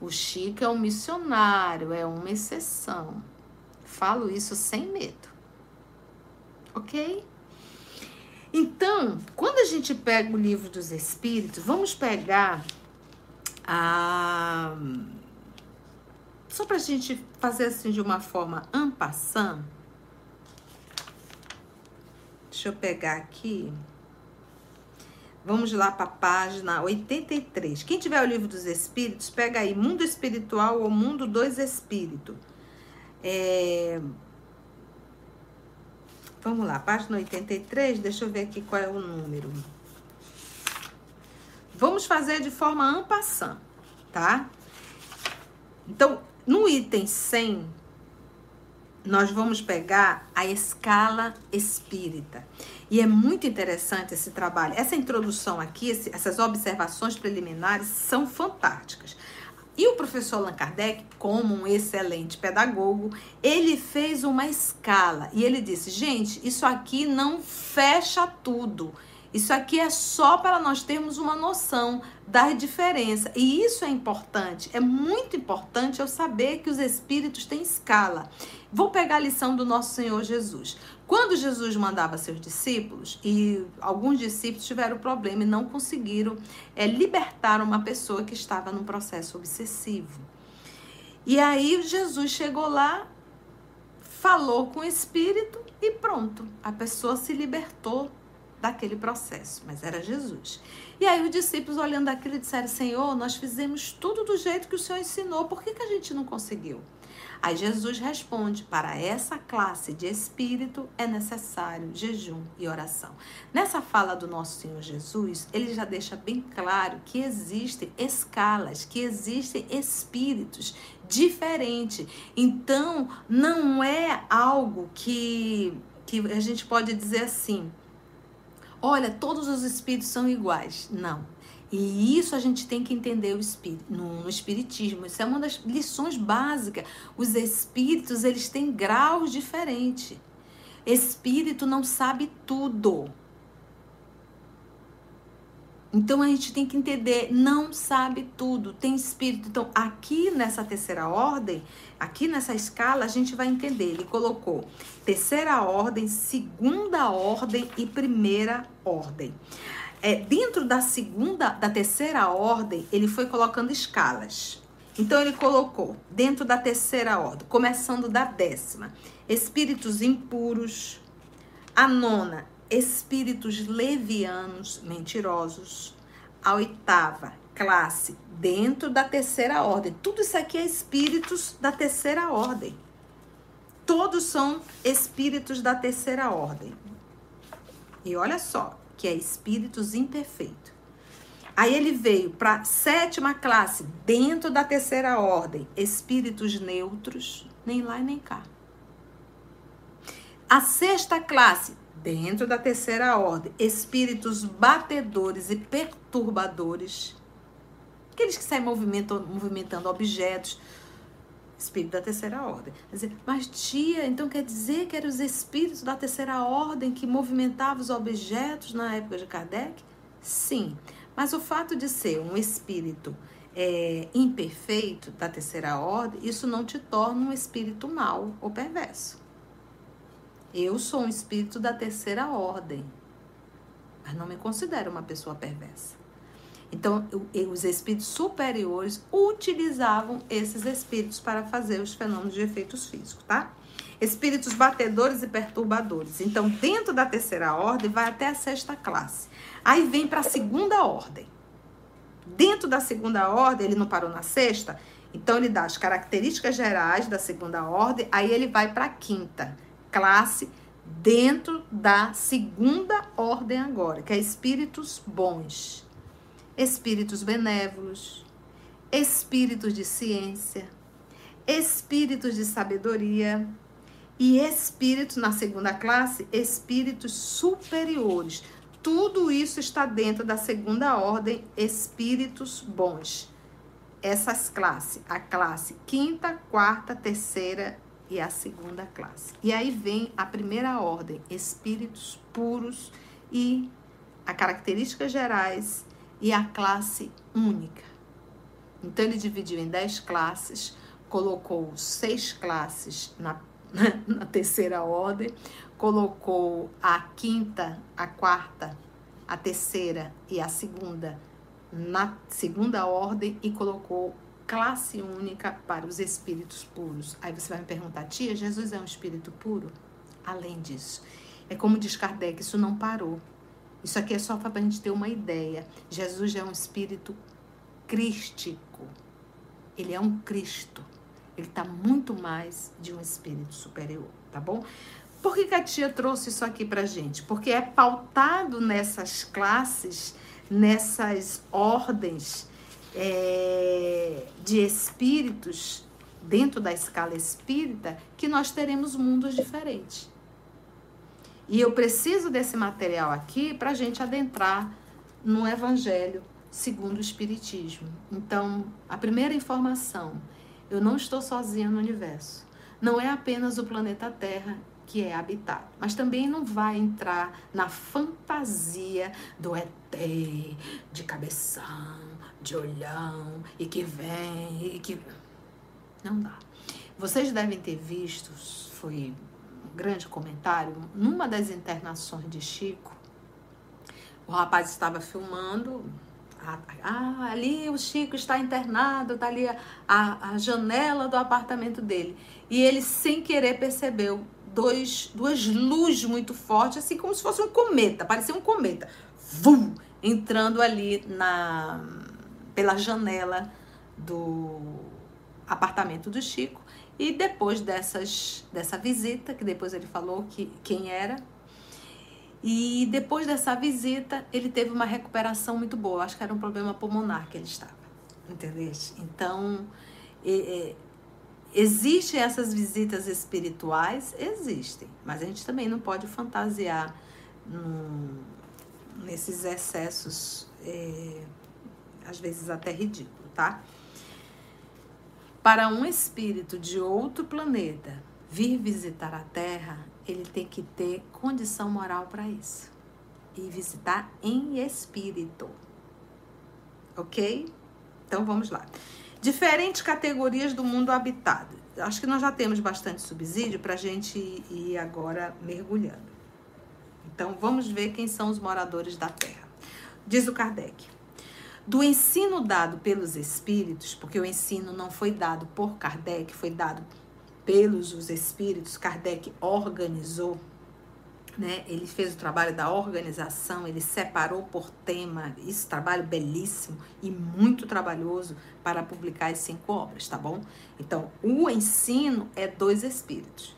A: O Chico é um missionário, é uma exceção. Falo isso sem medo. Ok? Então, quando a gente pega o livro dos Espíritos, vamos pegar a. Só para a gente fazer assim de uma forma ampassando. Deixa eu pegar aqui. Vamos lá para a página 83. Quem tiver o livro dos Espíritos, pega aí Mundo Espiritual ou Mundo dos Espíritos. É, Vamos lá, página 83, deixa eu ver aqui qual é o número. Vamos fazer de forma ampassã, tá? Então, no item 100, nós vamos pegar a escala espírita. E é muito interessante esse trabalho. Essa introdução aqui, essas observações preliminares são fantásticas. E o professor Allan Kardec, como um excelente pedagogo, ele fez uma escala e ele disse: gente, isso aqui não fecha tudo. Isso aqui é só para nós termos uma noção da diferença. E isso é importante. É muito importante eu saber que os espíritos têm escala. Vou pegar a lição do nosso Senhor Jesus. Quando Jesus mandava seus discípulos, e alguns discípulos tiveram problema e não conseguiram é, libertar uma pessoa que estava num processo obsessivo. E aí Jesus chegou lá, falou com o espírito e pronto, a pessoa se libertou daquele processo, mas era Jesus. E aí os discípulos olhando aquilo disseram: Senhor, nós fizemos tudo do jeito que o Senhor ensinou, por que, que a gente não conseguiu? Aí Jesus responde: para essa classe de espírito é necessário jejum e oração. Nessa fala do nosso Senhor Jesus, ele já deixa bem claro que existem escalas, que existem espíritos diferentes. Então, não é algo que, que a gente pode dizer assim: olha, todos os espíritos são iguais. Não. E isso a gente tem que entender no, espiritismo. Isso é uma das lições básicas. Os espíritos, eles têm graus diferentes. Espírito não sabe tudo. Então a gente tem que entender, não sabe tudo, tem espírito. Então, aqui nessa terceira ordem, aqui nessa escala, a gente vai entender. Ele colocou terceira ordem, segunda ordem e primeira ordem. É, dentro da segunda, da terceira ordem, ele foi colocando escalas. Então ele colocou dentro da terceira ordem, começando da décima, espíritos impuros. A nona, espíritos levianos, mentirosos. A oitava classe, dentro da terceira ordem. Tudo isso aqui é espíritos da terceira ordem. Todos são espíritos da terceira ordem. E olha só, que é espíritos imperfeitos. Aí ele veio para a sétima classe, dentro da terceira ordem, espíritos neutros, nem lá nem cá. A sexta classe, dentro da terceira ordem, espíritos batedores e perturbadores. Aqueles que saem movimentando, movimentando objetos. Espírito da terceira ordem. Dizer, mas tia, então quer dizer que eram os espíritos da terceira ordem que movimentavam os objetos na época de Kardec? Sim. Mas o fato de ser um espírito é, imperfeito da terceira ordem, isso não te torna um espírito mau ou perverso. Eu sou um espírito da terceira ordem, mas não me considero uma pessoa perversa. Então, os espíritos superiores utilizavam esses espíritos para fazer os fenômenos de efeitos físicos, tá? Espíritos batedores e perturbadores. Então, dentro da terceira ordem, vai até a sexta classe. Aí vem para a segunda ordem. Dentro da segunda ordem, ele não parou na sexta, então ele dá as características gerais da segunda ordem, aí ele vai para a quinta classe dentro da segunda ordem agora, que é espíritos bons, espíritos benévolos, espíritos de ciência, espíritos de sabedoria e espíritos na segunda classe, espíritos superiores. Tudo isso está dentro da segunda ordem, espíritos bons. Essas classes, a classe quinta, quarta, terceira e a segunda classe. E aí vem a primeira ordem, espíritos puros e a características gerais e a classe única. Então ele dividiu em dez classes, colocou seis classes na, <laughs> na terceira ordem, colocou a quinta, a quarta, a terceira e a segunda na segunda ordem e colocou classe única para os espíritos puros. Aí você vai me perguntar, tia, Jesus é um espírito puro? Além disso, é como diz Kardec, isso não parou. Isso aqui é só para a gente ter uma ideia. Jesus é um espírito crístico. Ele é um Cristo. Ele está muito mais de um espírito superior, tá bom? Por que, que a tia trouxe isso aqui para gente? Porque é pautado nessas classes, nessas ordens é, de espíritos dentro da escala espírita que nós teremos mundos diferentes. E eu preciso desse material aqui para a gente adentrar no Evangelho segundo o Espiritismo. Então, a primeira informação: eu não estou sozinha no universo. Não é apenas o planeta Terra que é habitado, mas também não vai entrar na fantasia do ET, de cabeção, de olhão e que vem e que. Não dá. Vocês devem ter visto, foi grande comentário, numa das internações de Chico, o rapaz estava filmando. Ah, ali o Chico está internado, tá ali a, a, a janela do apartamento dele. E ele, sem querer, percebeu dois, duas luzes muito fortes, assim como se fosse um cometa, parecia um cometa, vum, entrando ali na pela janela do apartamento do Chico. E depois dessas, dessa visita, que depois ele falou que quem era, e depois dessa visita, ele teve uma recuperação muito boa. Acho que era um problema pulmonar que ele estava. Entendeu? Então, é, é, existem essas visitas espirituais? Existem. Mas a gente também não pode fantasiar num, nesses excessos. É, às vezes até ridículo, tá? Para um espírito de outro planeta vir visitar a Terra, ele tem que ter condição moral para isso. E visitar em espírito. ok? Então vamos lá. Diferentes categorias do mundo habitado. Acho que nós já temos bastante subsídio para a gente ir agora mergulhando. Então vamos ver quem são os moradores da Terra. Diz o Kardec. Do ensino dado pelos espíritos, porque o ensino não foi dado por Kardec, foi dado pelos os espíritos, Kardec organizou né? Ele fez o trabalho da organização, ele separou por tema, esse trabalho belíssimo e muito trabalhoso para publicar as cinco obras, tá bom? Então, o ensino é dos espíritos.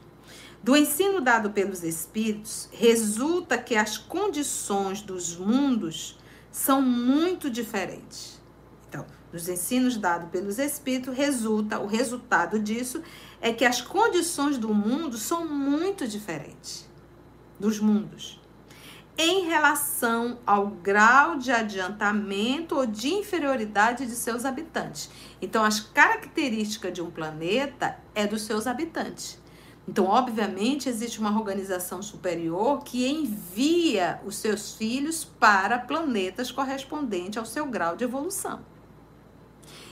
A: Do ensino dado pelos espíritos, resulta que as condições dos mundos são muito diferentes. Então, dos ensinos dados pelos espíritos, resulta, o resultado disso é que as condições do mundo são muito diferentes dos mundos, em relação ao grau de adiantamento ou de inferioridade de seus habitantes. Então, as características de um planeta é dos seus habitantes. Então, obviamente, existe uma organização superior que envia os seus filhos para planetas correspondentes ao seu grau de evolução.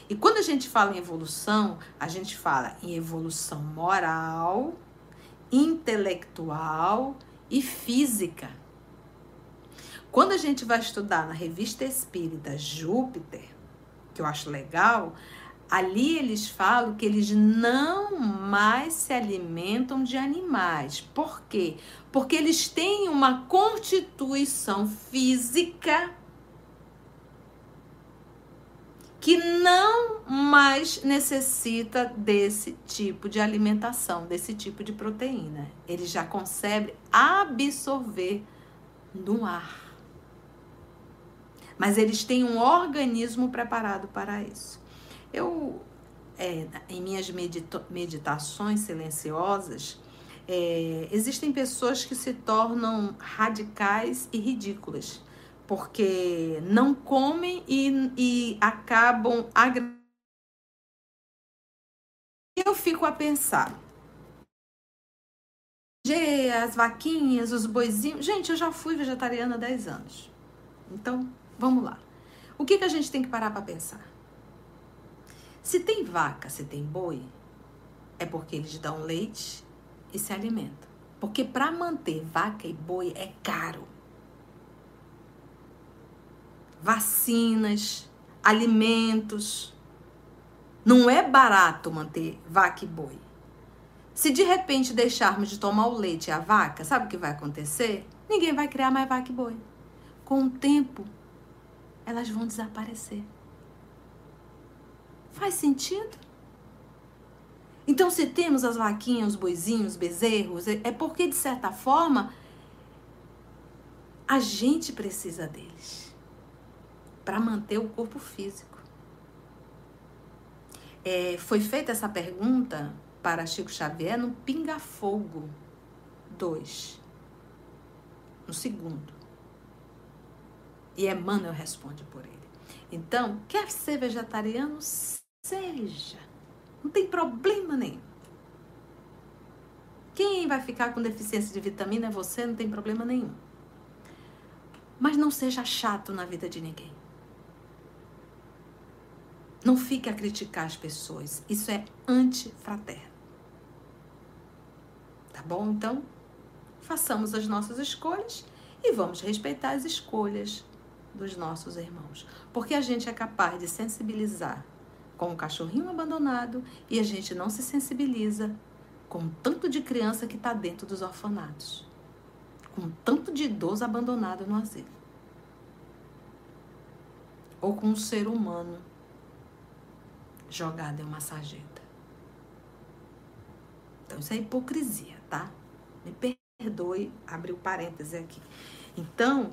A: E quando a gente fala em evolução, a gente fala em evolução moral, intelectual e física. Quando a gente vai estudar na revista espírita Júpiter, que eu acho legal, ali eles falam que eles não mais se alimentam de animais. Por quê? Porque eles têm uma constituição física que não mais necessita desse tipo de alimentação, desse tipo de proteína. Ele já consegue absorver no ar. Mas eles têm um organismo preparado para isso. Eu, é, em minhas meditações silenciosas, é, existem pessoas que se tornam radicais e ridículas porque não comem e, e acabam agregando. Eu fico a pensar. As vaquinhas, os boizinhos. Gente, eu já fui vegetariana há 10 anos. Então, vamos lá. O que, que a gente tem que parar para pensar? Se tem vaca, se tem boi, é porque eles dão leite e se alimentam. Porque para manter vaca e boi é caro vacinas, alimentos. Não é barato manter vaca e boi. Se de repente deixarmos de tomar o leite e a vaca, sabe o que vai acontecer? Ninguém vai criar mais vaca e boi. Com o tempo, elas vão desaparecer. Faz sentido? Então, se temos as vaquinhas, os boizinhos, os bezerros, é porque, de certa forma, a gente precisa deles para manter o corpo físico. É, foi feita essa pergunta para Chico Xavier no Pinga Fogo 2, no segundo. E Emmanuel responde por ele. Então, quer ser vegetariano? Seja. Não tem problema nenhum. Quem vai ficar com deficiência de vitamina é você, não tem problema nenhum. Mas não seja chato na vida de ninguém. Não fique a criticar as pessoas. Isso é antifraterno. Tá bom? Então, façamos as nossas escolhas e vamos respeitar as escolhas dos nossos irmãos. Porque a gente é capaz de sensibilizar com o cachorrinho abandonado e a gente não se sensibiliza com o tanto de criança que está dentro dos orfanatos, com tanto de idoso abandonado no asilo, ou com um ser humano jogada em uma sarjeta. Então, isso é hipocrisia, tá? Me perdoe, abri o parêntese aqui. Então,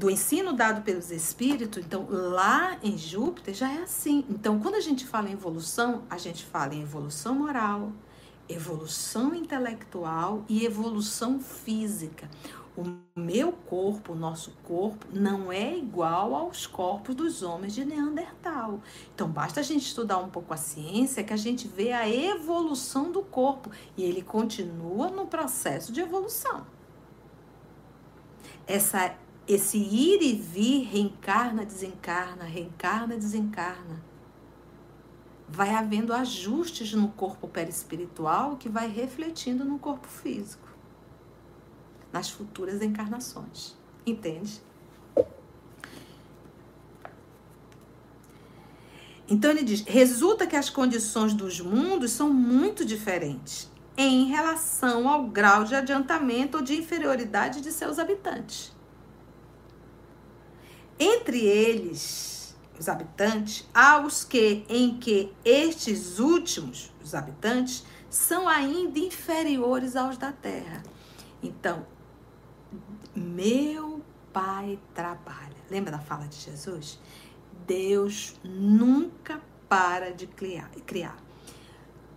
A: do ensino dado pelos espíritos, então lá em Júpiter já é assim. Então, quando a gente fala em evolução, a gente fala em evolução moral, evolução intelectual e evolução física. O meu corpo, o nosso corpo, não é igual aos corpos dos homens de Neandertal. Então, basta a gente estudar um pouco a ciência que a gente vê a evolução do corpo e ele continua no processo de evolução. Essa esse ir e vir reencarna, desencarna, reencarna, desencarna. Vai havendo ajustes no corpo perispiritual que vai refletindo no corpo físico, nas futuras encarnações. Entende? Então ele diz: resulta que as condições dos mundos são muito diferentes em relação ao grau de adiantamento ou de inferioridade de seus habitantes. Entre eles, os habitantes, há os que em que estes últimos, os habitantes, são ainda inferiores aos da terra. Então, meu pai trabalha. Lembra da fala de Jesus? Deus nunca para de criar. criar.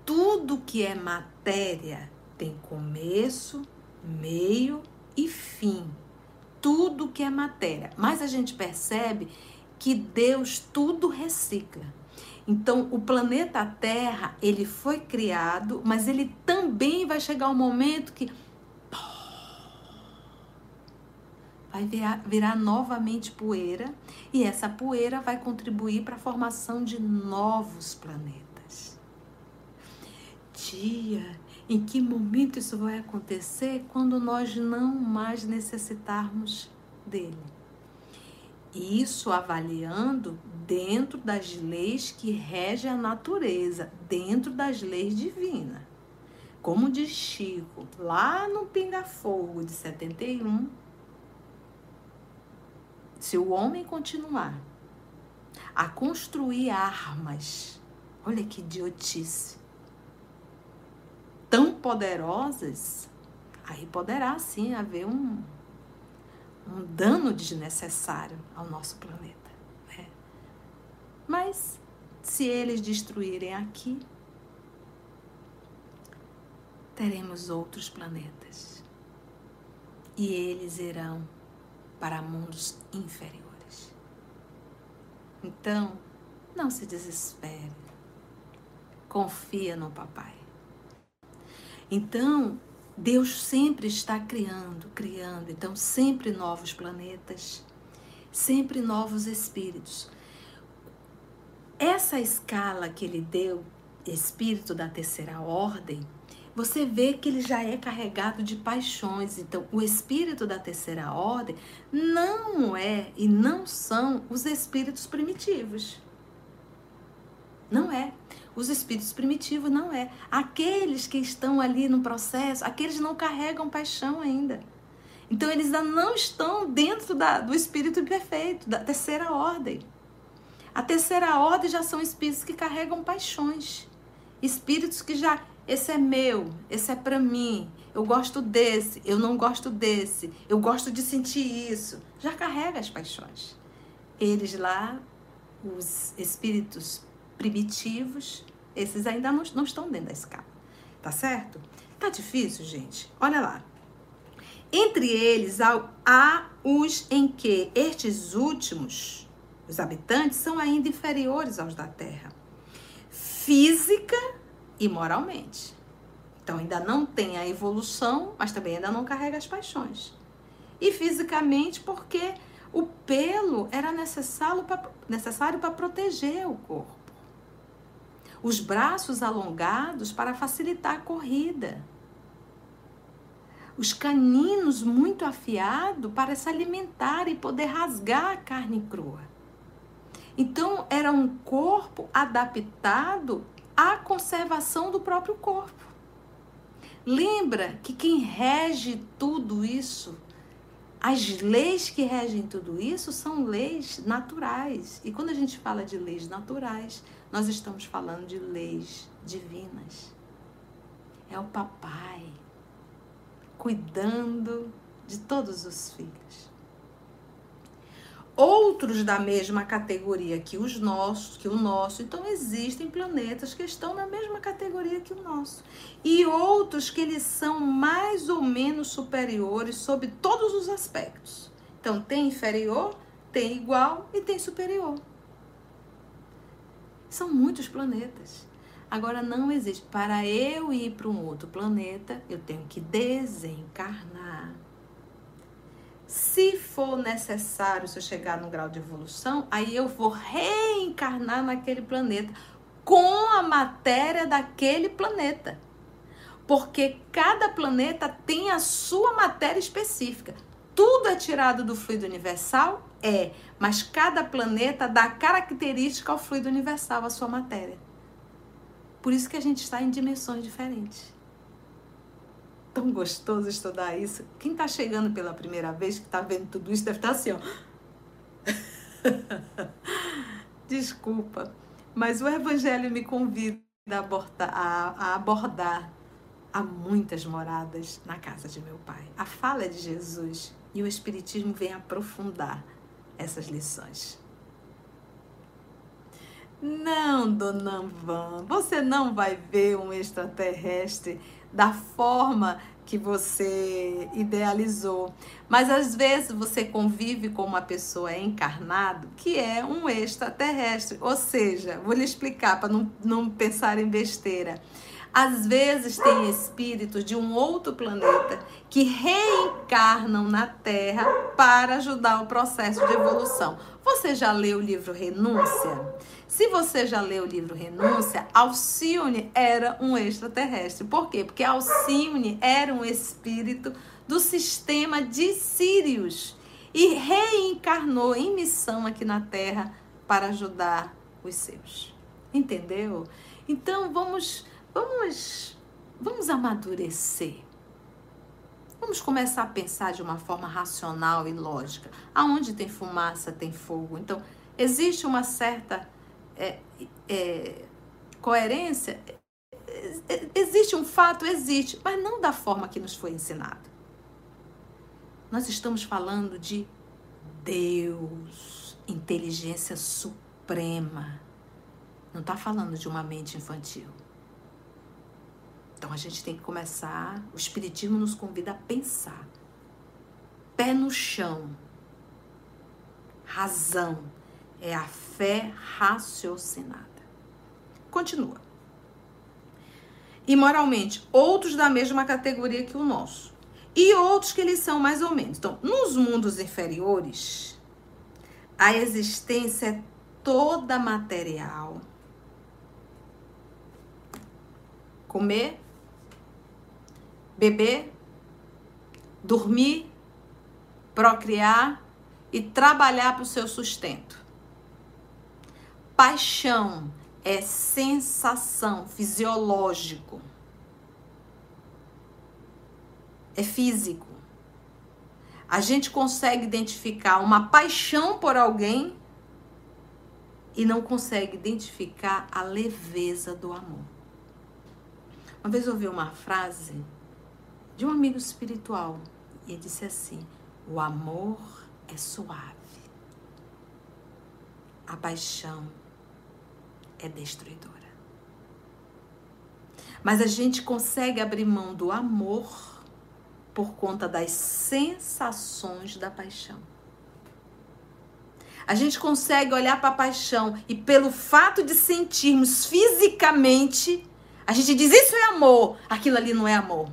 A: Tudo que é matéria tem começo, meio e fim tudo que é matéria. Mas a gente percebe que Deus tudo recicla. Então, o planeta Terra, ele foi criado, mas ele também vai chegar um momento que vai virar, virar novamente poeira, e essa poeira vai contribuir para a formação de novos planetas. Dia em que momento isso vai acontecer? Quando nós não mais necessitarmos dele. Isso avaliando dentro das leis que regem a natureza, dentro das leis divinas. Como diz Chico, lá no Pinga Fogo de 71, se o homem continuar a construir armas, olha que idiotice, tão poderosas, aí poderá sim haver um, um dano desnecessário ao nosso planeta. Né? Mas se eles destruírem aqui, teremos outros planetas. E eles irão para mundos inferiores. Então, não se desespere. Confia no papai. Então, Deus sempre está criando, criando, então sempre novos planetas, sempre novos espíritos. Essa escala que ele deu, espírito da terceira ordem, você vê que ele já é carregado de paixões. Então, o espírito da terceira ordem não é e não são os espíritos primitivos. Não é. Os espíritos primitivos não é. Aqueles que estão ali no processo, aqueles não carregam paixão ainda. Então eles ainda não estão dentro da, do espírito perfeito, da terceira ordem. A terceira ordem já são espíritos que carregam paixões. Espíritos que já, esse é meu, esse é para mim, eu gosto desse, eu não gosto desse, eu gosto de sentir isso. Já carrega as paixões. Eles lá, os espíritos primitivos, esses ainda não, não estão dentro da escala. Tá certo? Tá difícil, gente? Olha lá. Entre eles há, há os em que estes últimos, os habitantes, são ainda inferiores aos da Terra, física e moralmente. Então ainda não tem a evolução, mas também ainda não carrega as paixões. E fisicamente, porque o pelo era necessário para proteger o corpo os braços alongados para facilitar a corrida, os caninos muito afiados para se alimentar e poder rasgar a carne crua. Então, era um corpo adaptado à conservação do próprio corpo. Lembra que quem rege tudo isso, as leis que regem tudo isso são leis naturais. E quando a gente fala de leis naturais, nós estamos falando de leis divinas. É o papai cuidando de todos os filhos. Outros da mesma categoria que os nossos, que o nosso, então existem planetas que estão na mesma categoria que o nosso. E outros que eles são mais ou menos superiores sob todos os aspectos. Então tem inferior, tem igual e tem superior. São muitos planetas. Agora não existe. Para eu ir para um outro planeta, eu tenho que desencarnar. Se for necessário, se eu chegar num grau de evolução, aí eu vou reencarnar naquele planeta com a matéria daquele planeta. Porque cada planeta tem a sua matéria específica. Tudo é tirado do fluido universal? É, mas cada planeta dá característica ao fluido universal, a sua matéria. Por isso que a gente está em dimensões diferentes. Tão gostoso estudar isso. Quem está chegando pela primeira vez, que está vendo tudo isso, deve estar tá assim, ó. <laughs> Desculpa, mas o Evangelho me convida a abordar, a, a abordar muitas moradas na casa de meu pai. A fala é de Jesus e o Espiritismo vem aprofundar essas lições. Não, dona Van, você não vai ver um extraterrestre da forma que você idealizou. Mas às vezes você convive com uma pessoa encarnada que é um extraterrestre. Ou seja, vou lhe explicar para não, não pensar em besteira. Às vezes tem espíritos de um outro planeta que reencarnam na Terra para ajudar o processo de evolução. Você já leu o livro Renúncia? Se você já leu o livro Renúncia, Alcione era um extraterrestre. Por quê? Porque Alcione era um espírito do sistema de Sírios e reencarnou em missão aqui na Terra para ajudar os seus. Entendeu? Então vamos Vamos, vamos amadurecer. Vamos começar a pensar de uma forma racional e lógica. Aonde tem fumaça, tem fogo. Então, existe uma certa é, é, coerência. Existe um fato, existe, mas não da forma que nos foi ensinado. Nós estamos falando de Deus, inteligência suprema. Não está falando de uma mente infantil. Então a gente tem que começar. O Espiritismo nos convida a pensar. Pé no chão. Razão. É a fé raciocinada. Continua. E moralmente, outros da mesma categoria que o nosso. E outros que eles são mais ou menos. Então, nos mundos inferiores, a existência é toda material. Comer, beber, dormir, procriar e trabalhar para o seu sustento. Paixão é sensação fisiológico. É físico. A gente consegue identificar uma paixão por alguém e não consegue identificar a leveza do amor. Uma vez eu ouvi uma frase de um amigo espiritual. E ele disse assim: o amor é suave, a paixão é destruidora. Mas a gente consegue abrir mão do amor por conta das sensações da paixão. A gente consegue olhar para a paixão e, pelo fato de sentirmos fisicamente, a gente diz: Isso é amor, aquilo ali não é amor.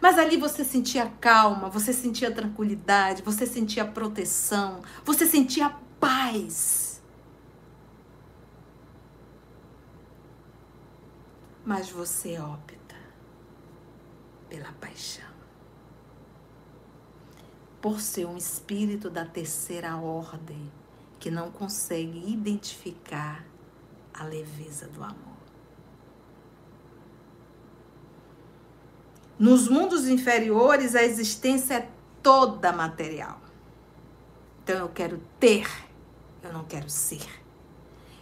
A: Mas ali você sentia calma, você sentia tranquilidade, você sentia proteção, você sentia paz. Mas você opta pela paixão. Por ser um espírito da terceira ordem que não consegue identificar a leveza do amor. Nos mundos inferiores, a existência é toda material. Então eu quero ter, eu não quero ser.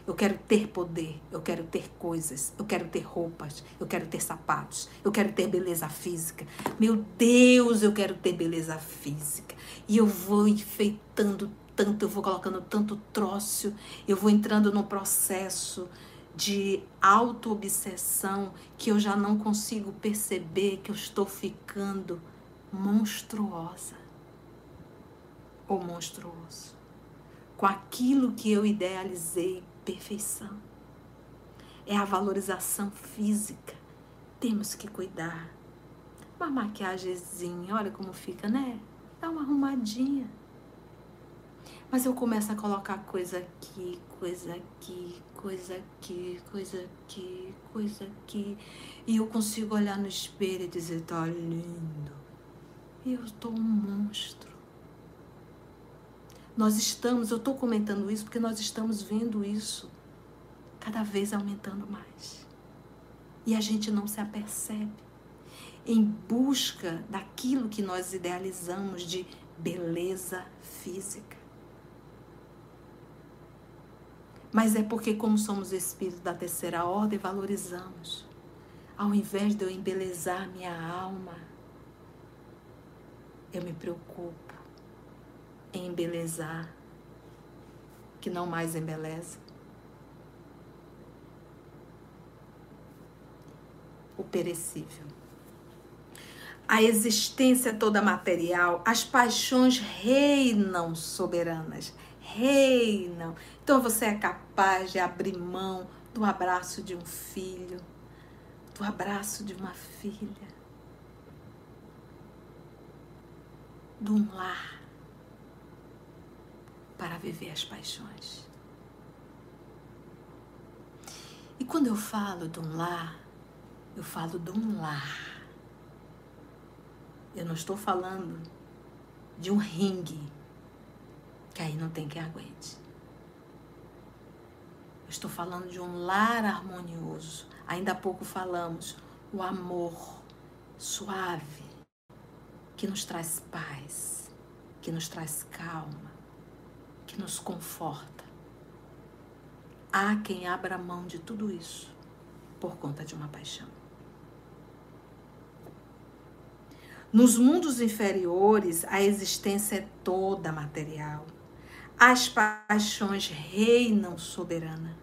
A: Eu quero ter poder, eu quero ter coisas, eu quero ter roupas, eu quero ter sapatos, eu quero ter beleza física. Meu Deus, eu quero ter beleza física. E eu vou enfeitando tanto, eu vou colocando tanto troço, eu vou entrando no processo de auto-obsessão que eu já não consigo perceber que eu estou ficando monstruosa ou monstruoso com aquilo que eu idealizei perfeição. É a valorização física. Temos que cuidar. Uma maquiagemzinha, olha como fica, né? Dá uma arrumadinha. Mas eu começo a colocar coisa aqui, coisa aqui, coisa aqui, coisa aqui, coisa aqui. E eu consigo olhar no espelho e dizer: tá lindo. E eu estou um monstro. Nós estamos, eu estou comentando isso porque nós estamos vendo isso cada vez aumentando mais. E a gente não se apercebe em busca daquilo que nós idealizamos de beleza física. Mas é porque, como somos espíritos da terceira ordem, valorizamos. Ao invés de eu embelezar minha alma, eu me preocupo em embelezar, que não mais embeleza. O perecível. A existência toda material, as paixões reinam soberanas reinam. Então você é capaz de abrir mão do abraço de um filho, do abraço de uma filha, de um lar, para viver as paixões. E quando eu falo de um lar, eu falo de um lar. Eu não estou falando de um ringue que aí não tem quem aguente. Eu estou falando de um lar harmonioso. Ainda há pouco falamos o amor suave que nos traz paz, que nos traz calma, que nos conforta. Há quem abra mão de tudo isso por conta de uma paixão. Nos mundos inferiores, a existência é toda material as paixões reinam soberana.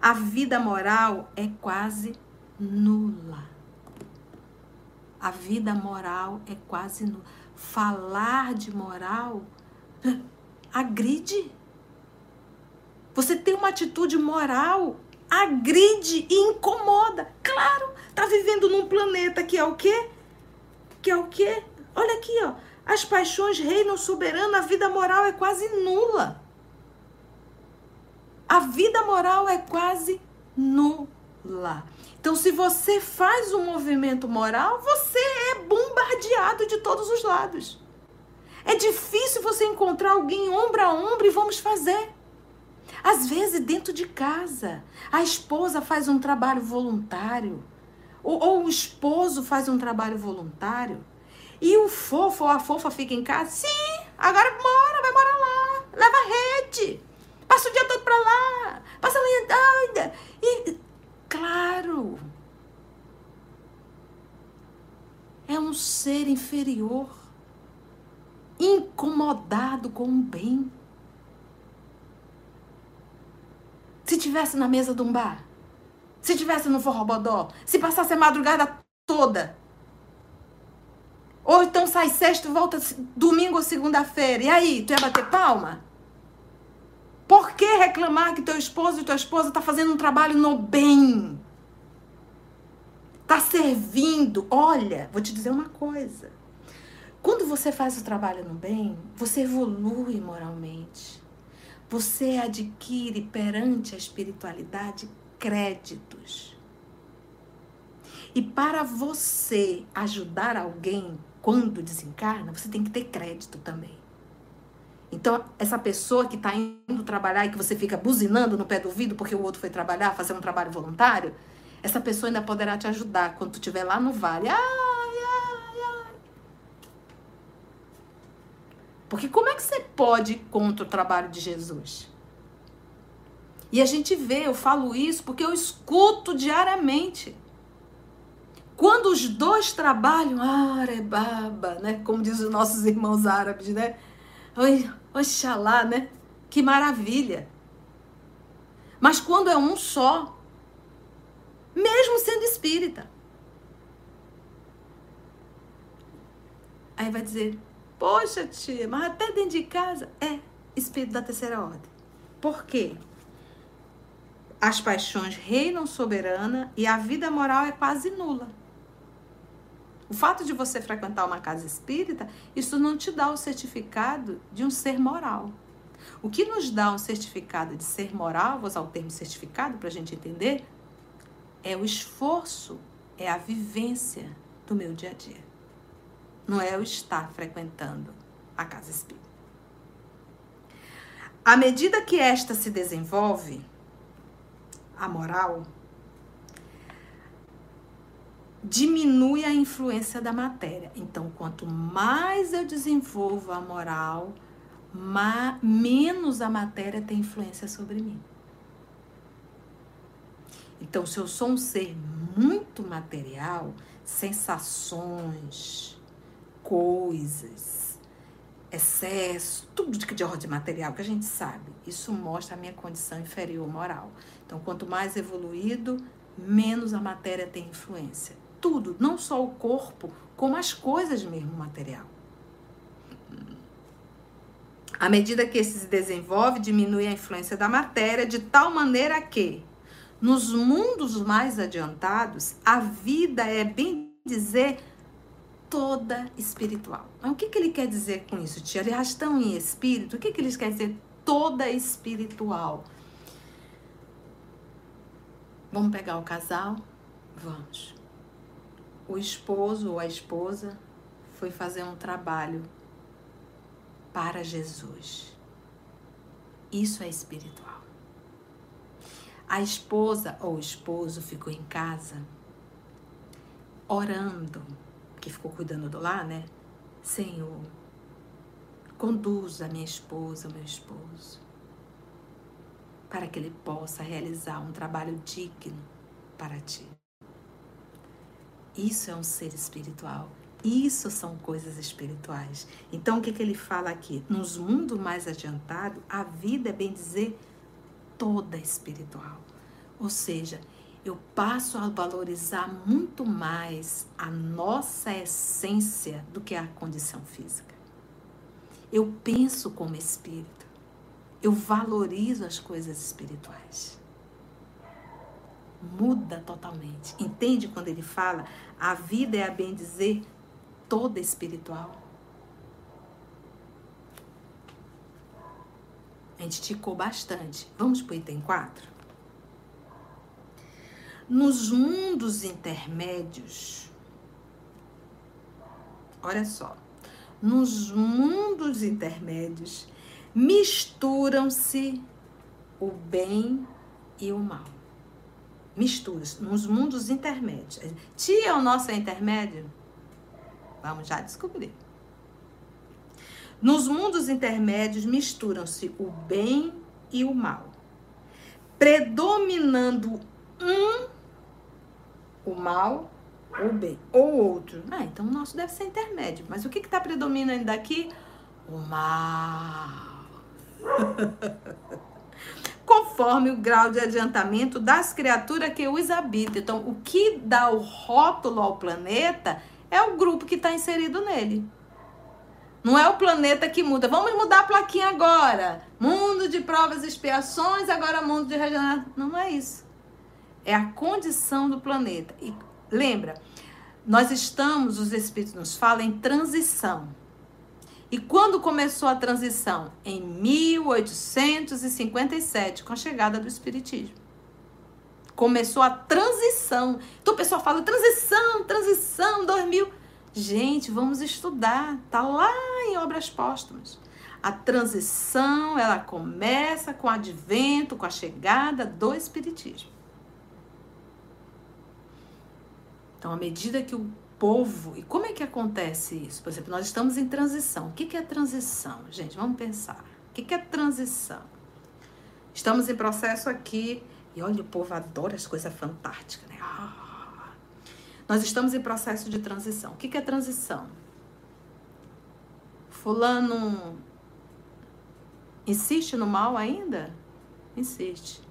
A: A vida moral é quase nula. A vida moral é quase nula. Falar de moral agride. Você tem uma atitude moral, agride e incomoda. Claro, tá vivendo num planeta que é o quê? Que é o quê? Olha aqui, ó. As paixões reinam soberano, a vida moral é quase nula. A vida moral é quase nula. Então, se você faz um movimento moral, você é bombardeado de todos os lados. É difícil você encontrar alguém ombro a ombro e vamos fazer. Às vezes, dentro de casa, a esposa faz um trabalho voluntário, ou, ou o esposo faz um trabalho voluntário. E o fofo ou a fofa fica em casa? Sim, agora mora, vai morar lá. Leva rede. Passa o dia todo pra lá. Passa a manhã toda. E, claro. É um ser inferior. Incomodado com o bem. Se tivesse na mesa de um bar, se tivesse no forrobodó, se passasse a madrugada toda ou então sai sexta e volta domingo ou segunda-feira. E aí, tu ia bater palma? Por que reclamar que teu esposo e tua esposa tá fazendo um trabalho no bem? Tá servindo. Olha, vou te dizer uma coisa. Quando você faz o trabalho no bem, você evolui moralmente. Você adquire perante a espiritualidade créditos. E para você ajudar alguém, quando desencarna, você tem que ter crédito também. Então, essa pessoa que está indo trabalhar e que você fica buzinando no pé do ouvido porque o outro foi trabalhar, fazer um trabalho voluntário, essa pessoa ainda poderá te ajudar quando tu estiver lá no vale. Ai, ai, ai. Porque como é que você pode ir contra o trabalho de Jesus? E a gente vê, eu falo isso porque eu escuto diariamente. Quando os dois trabalham, arebaba, né? Como dizem os nossos irmãos árabes, né? Oi, oxalá, né? Que maravilha. Mas quando é um só, mesmo sendo espírita, aí vai dizer: Poxa, tia, mas até dentro de casa é espírito da terceira ordem. Por quê? As paixões reinam soberana e a vida moral é quase nula. O fato de você frequentar uma casa espírita, isso não te dá o certificado de um ser moral. O que nos dá um certificado de ser moral, vou usar o termo certificado para a gente entender, é o esforço, é a vivência do meu dia a dia. Não é o estar frequentando a casa espírita. À medida que esta se desenvolve, a moral, diminui a influência da matéria. Então, quanto mais eu desenvolvo a moral, mais, menos a matéria tem influência sobre mim. Então, se eu sou um ser muito material, sensações, coisas, excesso, tudo de ordem material que a gente sabe, isso mostra a minha condição inferior moral. Então, quanto mais evoluído, menos a matéria tem influência. Tudo, não só o corpo, como as coisas mesmo material. À medida que esse se desenvolve, diminui a influência da matéria de tal maneira que, nos mundos mais adiantados, a vida é, bem dizer, toda espiritual. Mas o que, que ele quer dizer com isso, tia? Eles estão em espírito? O que, que eles querem dizer toda espiritual? Vamos pegar o casal? Vamos. O esposo ou a esposa foi fazer um trabalho para Jesus. Isso é espiritual. A esposa ou o esposo ficou em casa orando, que ficou cuidando do lar, né? Senhor, conduza minha esposa, meu esposo, para que ele possa realizar um trabalho digno para ti. Isso é um ser espiritual. Isso são coisas espirituais. Então, o que, que ele fala aqui? Nos mundos mais adiantados, a vida é, bem dizer, toda espiritual. Ou seja, eu passo a valorizar muito mais a nossa essência do que a condição física. Eu penso como espírito. Eu valorizo as coisas espirituais. Muda totalmente. Entende quando ele fala a vida é a bem dizer toda espiritual. A gente ticou bastante. Vamos para o item 4? Nos mundos intermédios, olha só, nos mundos intermédios misturam-se o bem e o mal. Misturam-se nos mundos intermédios. Tia é o nosso intermédio? Vamos já descobrir. Nos mundos intermédios misturam-se o bem e o mal, predominando um, o mal o bem, ou outro. Ah, então o nosso deve ser intermédio. Mas o que está predominando aqui? O mal. <laughs> Conforme o grau de adiantamento das criaturas que os habitam. Então, o que dá o rótulo ao planeta é o grupo que está inserido nele. Não é o planeta que muda. Vamos mudar a plaquinha agora. Mundo de provas e expiações, agora mundo de regeneração. Não, é isso. É a condição do planeta. E lembra, nós estamos, os espíritos nos falam, em transição. E quando começou a transição? Em 1857, com a chegada do Espiritismo começou a transição. Então o pessoal fala transição, transição, 2000. Gente, vamos estudar. Tá lá em obras póstumas. A transição, ela começa com o advento, com a chegada do espiritismo. Então, à medida que o povo, e como é que acontece isso? Por exemplo, nós estamos em transição. O que é transição? Gente, vamos pensar. O que é transição? Estamos em processo aqui e olha, o povo adora as coisas fantásticas, né? Ah. Nós estamos em processo de transição. O que é transição? Fulano insiste no mal ainda? Insiste.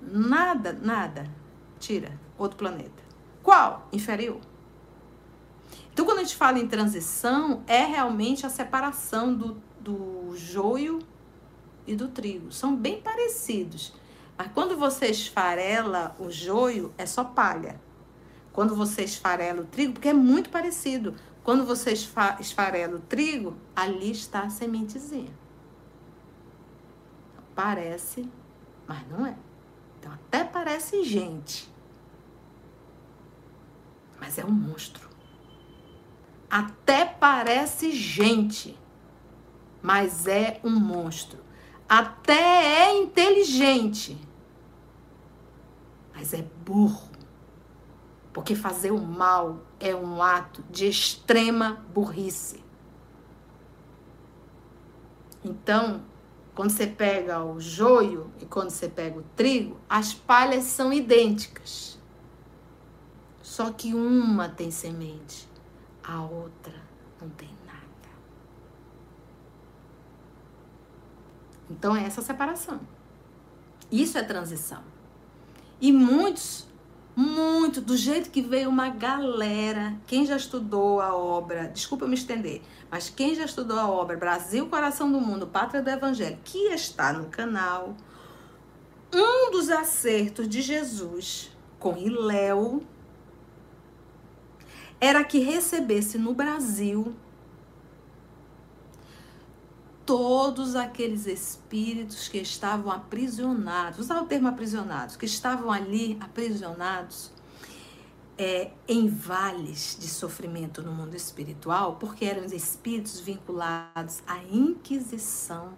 A: Nada, nada. Tira. Outro planeta. Qual? Inferior. Então, quando a gente fala em transição, é realmente a separação do, do joio e do trigo. São bem parecidos. Mas quando você esfarela o joio, é só palha. Quando você esfarela o trigo, porque é muito parecido. Quando você esfarela o trigo, ali está a sementezinha. parece, mas não é. Então até parece gente, mas é um monstro. Até parece gente, mas é um monstro. Até é inteligente, mas é burro. Porque fazer o mal é um ato de extrema burrice. Então, quando você pega o joio e quando você pega o trigo, as palhas são idênticas. Só que uma tem semente, a outra não tem nada. Então é essa separação. Isso é transição. E muitos muito, do jeito que veio uma galera. Quem já estudou a obra, desculpa me estender, mas quem já estudou a obra Brasil, Coração do Mundo, Pátria do Evangelho, que está no canal, um dos acertos de Jesus com Iléu era que recebesse no Brasil todos aqueles espíritos que estavam aprisionados, usar o termo aprisionados, que estavam ali aprisionados é, em vales de sofrimento no mundo espiritual, porque eram espíritos vinculados à Inquisição,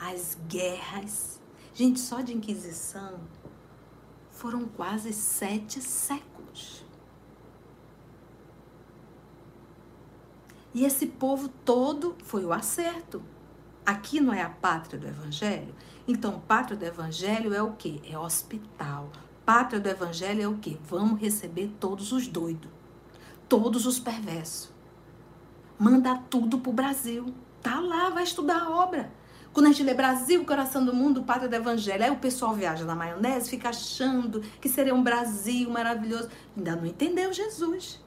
A: às guerras. Gente, só de Inquisição foram quase sete séculos. E esse povo todo foi o acerto. Aqui não é a pátria do evangelho? Então, pátria do evangelho é o quê? É hospital. Pátria do evangelho é o quê? Vamos receber todos os doidos, todos os perversos. Manda tudo pro Brasil. Tá lá, vai estudar a obra. Quando a gente lê Brasil, coração do mundo, pátria do evangelho, aí o pessoal viaja na maionese, fica achando que seria um Brasil maravilhoso. Ainda não entendeu Jesus.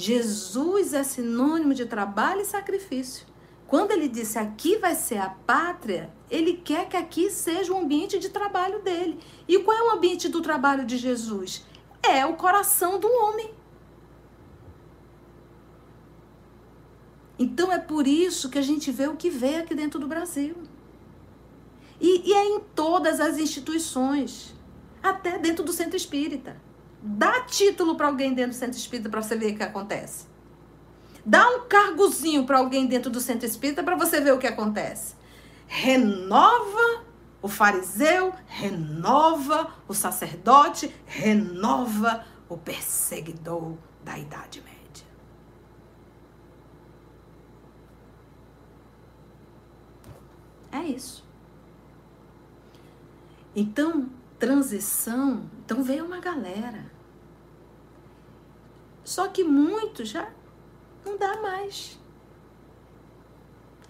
A: Jesus é sinônimo de trabalho e sacrifício. Quando ele disse aqui vai ser a pátria, ele quer que aqui seja o ambiente de trabalho dele. E qual é o ambiente do trabalho de Jesus? É o coração do homem. Então é por isso que a gente vê o que vê aqui dentro do Brasil. E, e é em todas as instituições, até dentro do centro espírita. Dá título para alguém dentro do centro espírita para você ver o que acontece. Dá um cargozinho para alguém dentro do centro espírita para você ver o que acontece. Renova o fariseu, renova o sacerdote, renova o perseguidor da Idade Média. É isso. Então, transição, então veio uma galera. Só que muito já não dá mais.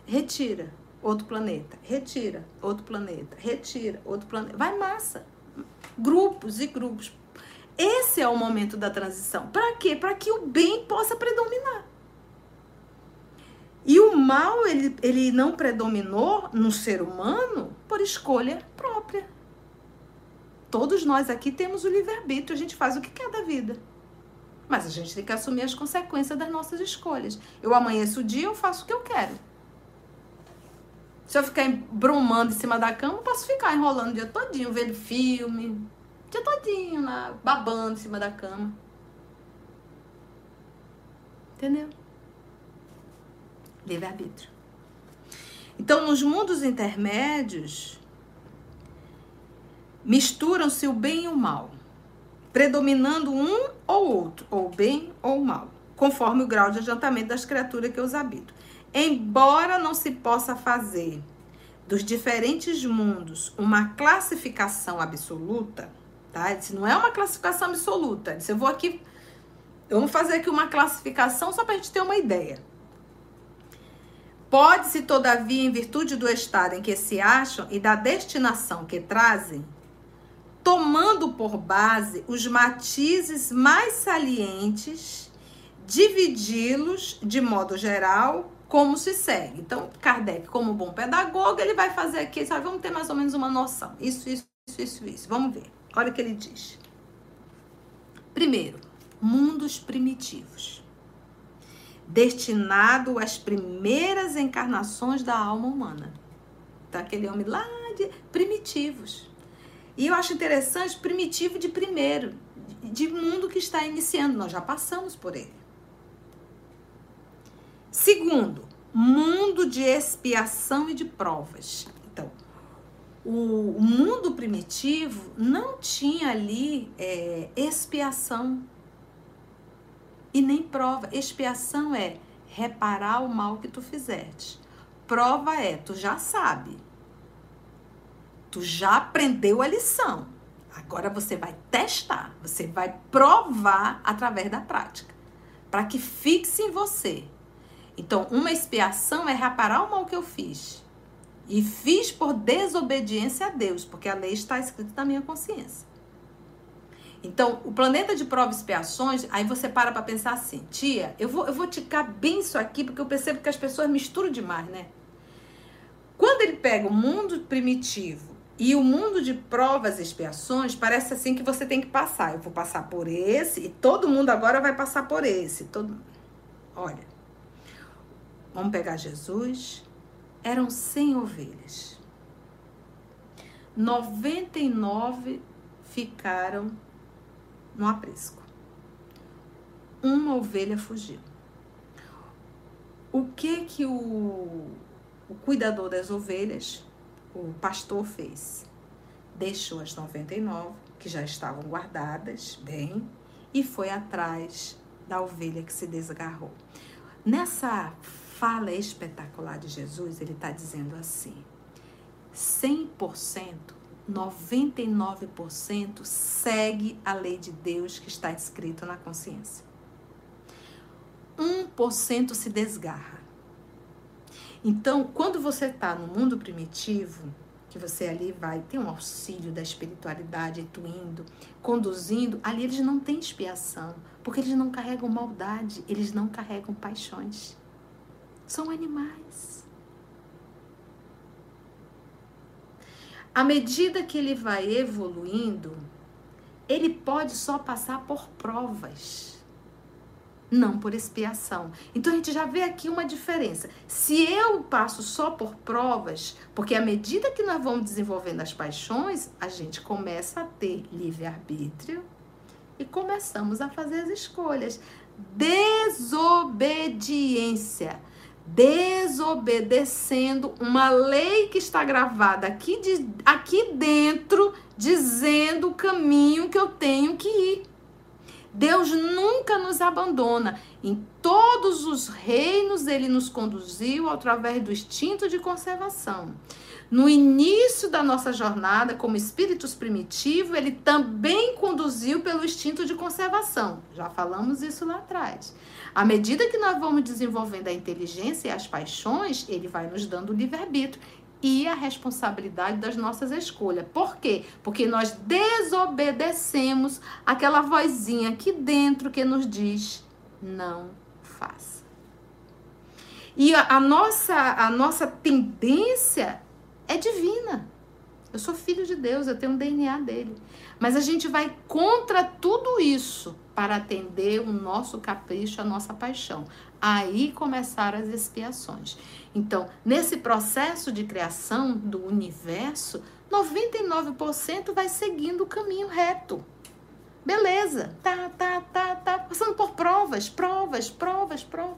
A: Retira outro planeta, retira outro planeta, retira outro planeta. Vai massa. Grupos e grupos. Esse é o momento da transição. Para quê? Para que o bem possa predominar. E o mal, ele, ele não predominou no ser humano por escolha própria. Todos nós aqui temos o livre-arbítrio, a gente faz o que quer da vida. Mas a gente tem que assumir as consequências das nossas escolhas. Eu amanheço o dia, eu faço o que eu quero. Se eu ficar brumando em cima da cama, eu posso ficar enrolando o dia todinho, vendo filme, o dia todinho lá, babando em cima da cama. Entendeu? Livre-arbítrio. Então, nos mundos intermédios, misturam-se o bem e o mal, predominando um ou outro, ou bem ou mal, conforme o grau de adiantamento das criaturas que os habitam. Embora não se possa fazer dos diferentes mundos uma classificação absoluta, tá? Isso não é uma classificação absoluta. Eu vou aqui, vamos fazer aqui uma classificação só para a gente ter uma ideia. Pode-se, todavia, em virtude do estado em que se acham e da destinação que trazem, tomando por base os matizes mais salientes, dividi-los de modo geral como se segue. Então, Kardec, como bom pedagogo, ele vai fazer aqui, sabe, vamos ter mais ou menos uma noção. Isso, isso, isso, isso, isso. Vamos ver. Olha o que ele diz. Primeiro, mundos primitivos. Destinado às primeiras encarnações da alma humana. aquele homem lá de primitivos. E eu acho interessante, primitivo de primeiro, de mundo que está iniciando. Nós já passamos por ele. Segundo, mundo de expiação e de provas. Então, o mundo primitivo não tinha ali é, expiação e nem prova. Expiação é reparar o mal que tu fizeste. Prova é, tu já sabe. Tu já aprendeu a lição. Agora você vai testar, você vai provar através da prática, para que fixe em você. Então, uma expiação é reparar o mal que eu fiz. E fiz por desobediência a Deus, porque a lei está escrita na minha consciência. Então, o planeta de provas e expiações, aí você para para pensar assim, tia, eu vou, eu vou ticar bem isso aqui, porque eu percebo que as pessoas misturam demais, né? Quando ele pega o mundo primitivo e o mundo de provas e expiações, parece assim que você tem que passar. Eu vou passar por esse e todo mundo agora vai passar por esse. Todo... Olha, vamos pegar Jesus. Eram 100 ovelhas. 99 ficaram no aprisco. Uma ovelha fugiu. O que que o, o cuidador das ovelhas, o pastor, fez? Deixou as 99, que já estavam guardadas bem, e foi atrás da ovelha que se desgarrou. Nessa fala espetacular de Jesus, ele está dizendo assim: 100% 99% segue a lei de Deus que está escrito na consciência. 1% se desgarra. Então, quando você está no mundo primitivo, que você ali vai ter um auxílio da espiritualidade, atuindo, conduzindo, ali eles não têm expiação, porque eles não carregam maldade, eles não carregam paixões. São animais. À medida que ele vai evoluindo, ele pode só passar por provas, não por expiação. Então a gente já vê aqui uma diferença. Se eu passo só por provas, porque à medida que nós vamos desenvolvendo as paixões, a gente começa a ter livre-arbítrio e começamos a fazer as escolhas. Desobediência desobedecendo uma lei que está gravada aqui, de, aqui dentro, dizendo o caminho que eu tenho que ir. Deus nunca nos abandona. Em todos os reinos, ele nos conduziu através do instinto de conservação. No início da nossa jornada como espíritos primitivos, ele também conduziu pelo instinto de conservação. Já falamos isso lá atrás. À medida que nós vamos desenvolvendo a inteligência e as paixões, ele vai nos dando o livre-arbítrio e a responsabilidade das nossas escolhas. Por quê? Porque nós desobedecemos aquela vozinha aqui dentro que nos diz: não faça. E a, a nossa, a nossa tendência é divina. Eu sou filho de Deus, eu tenho um DNA dele. Mas a gente vai contra tudo isso para atender o nosso capricho, a nossa paixão. Aí começaram as expiações. Então, nesse processo de criação do universo, 99% vai seguindo o caminho reto. Beleza, tá, tá, tá, tá, passando por provas, provas, provas, provas.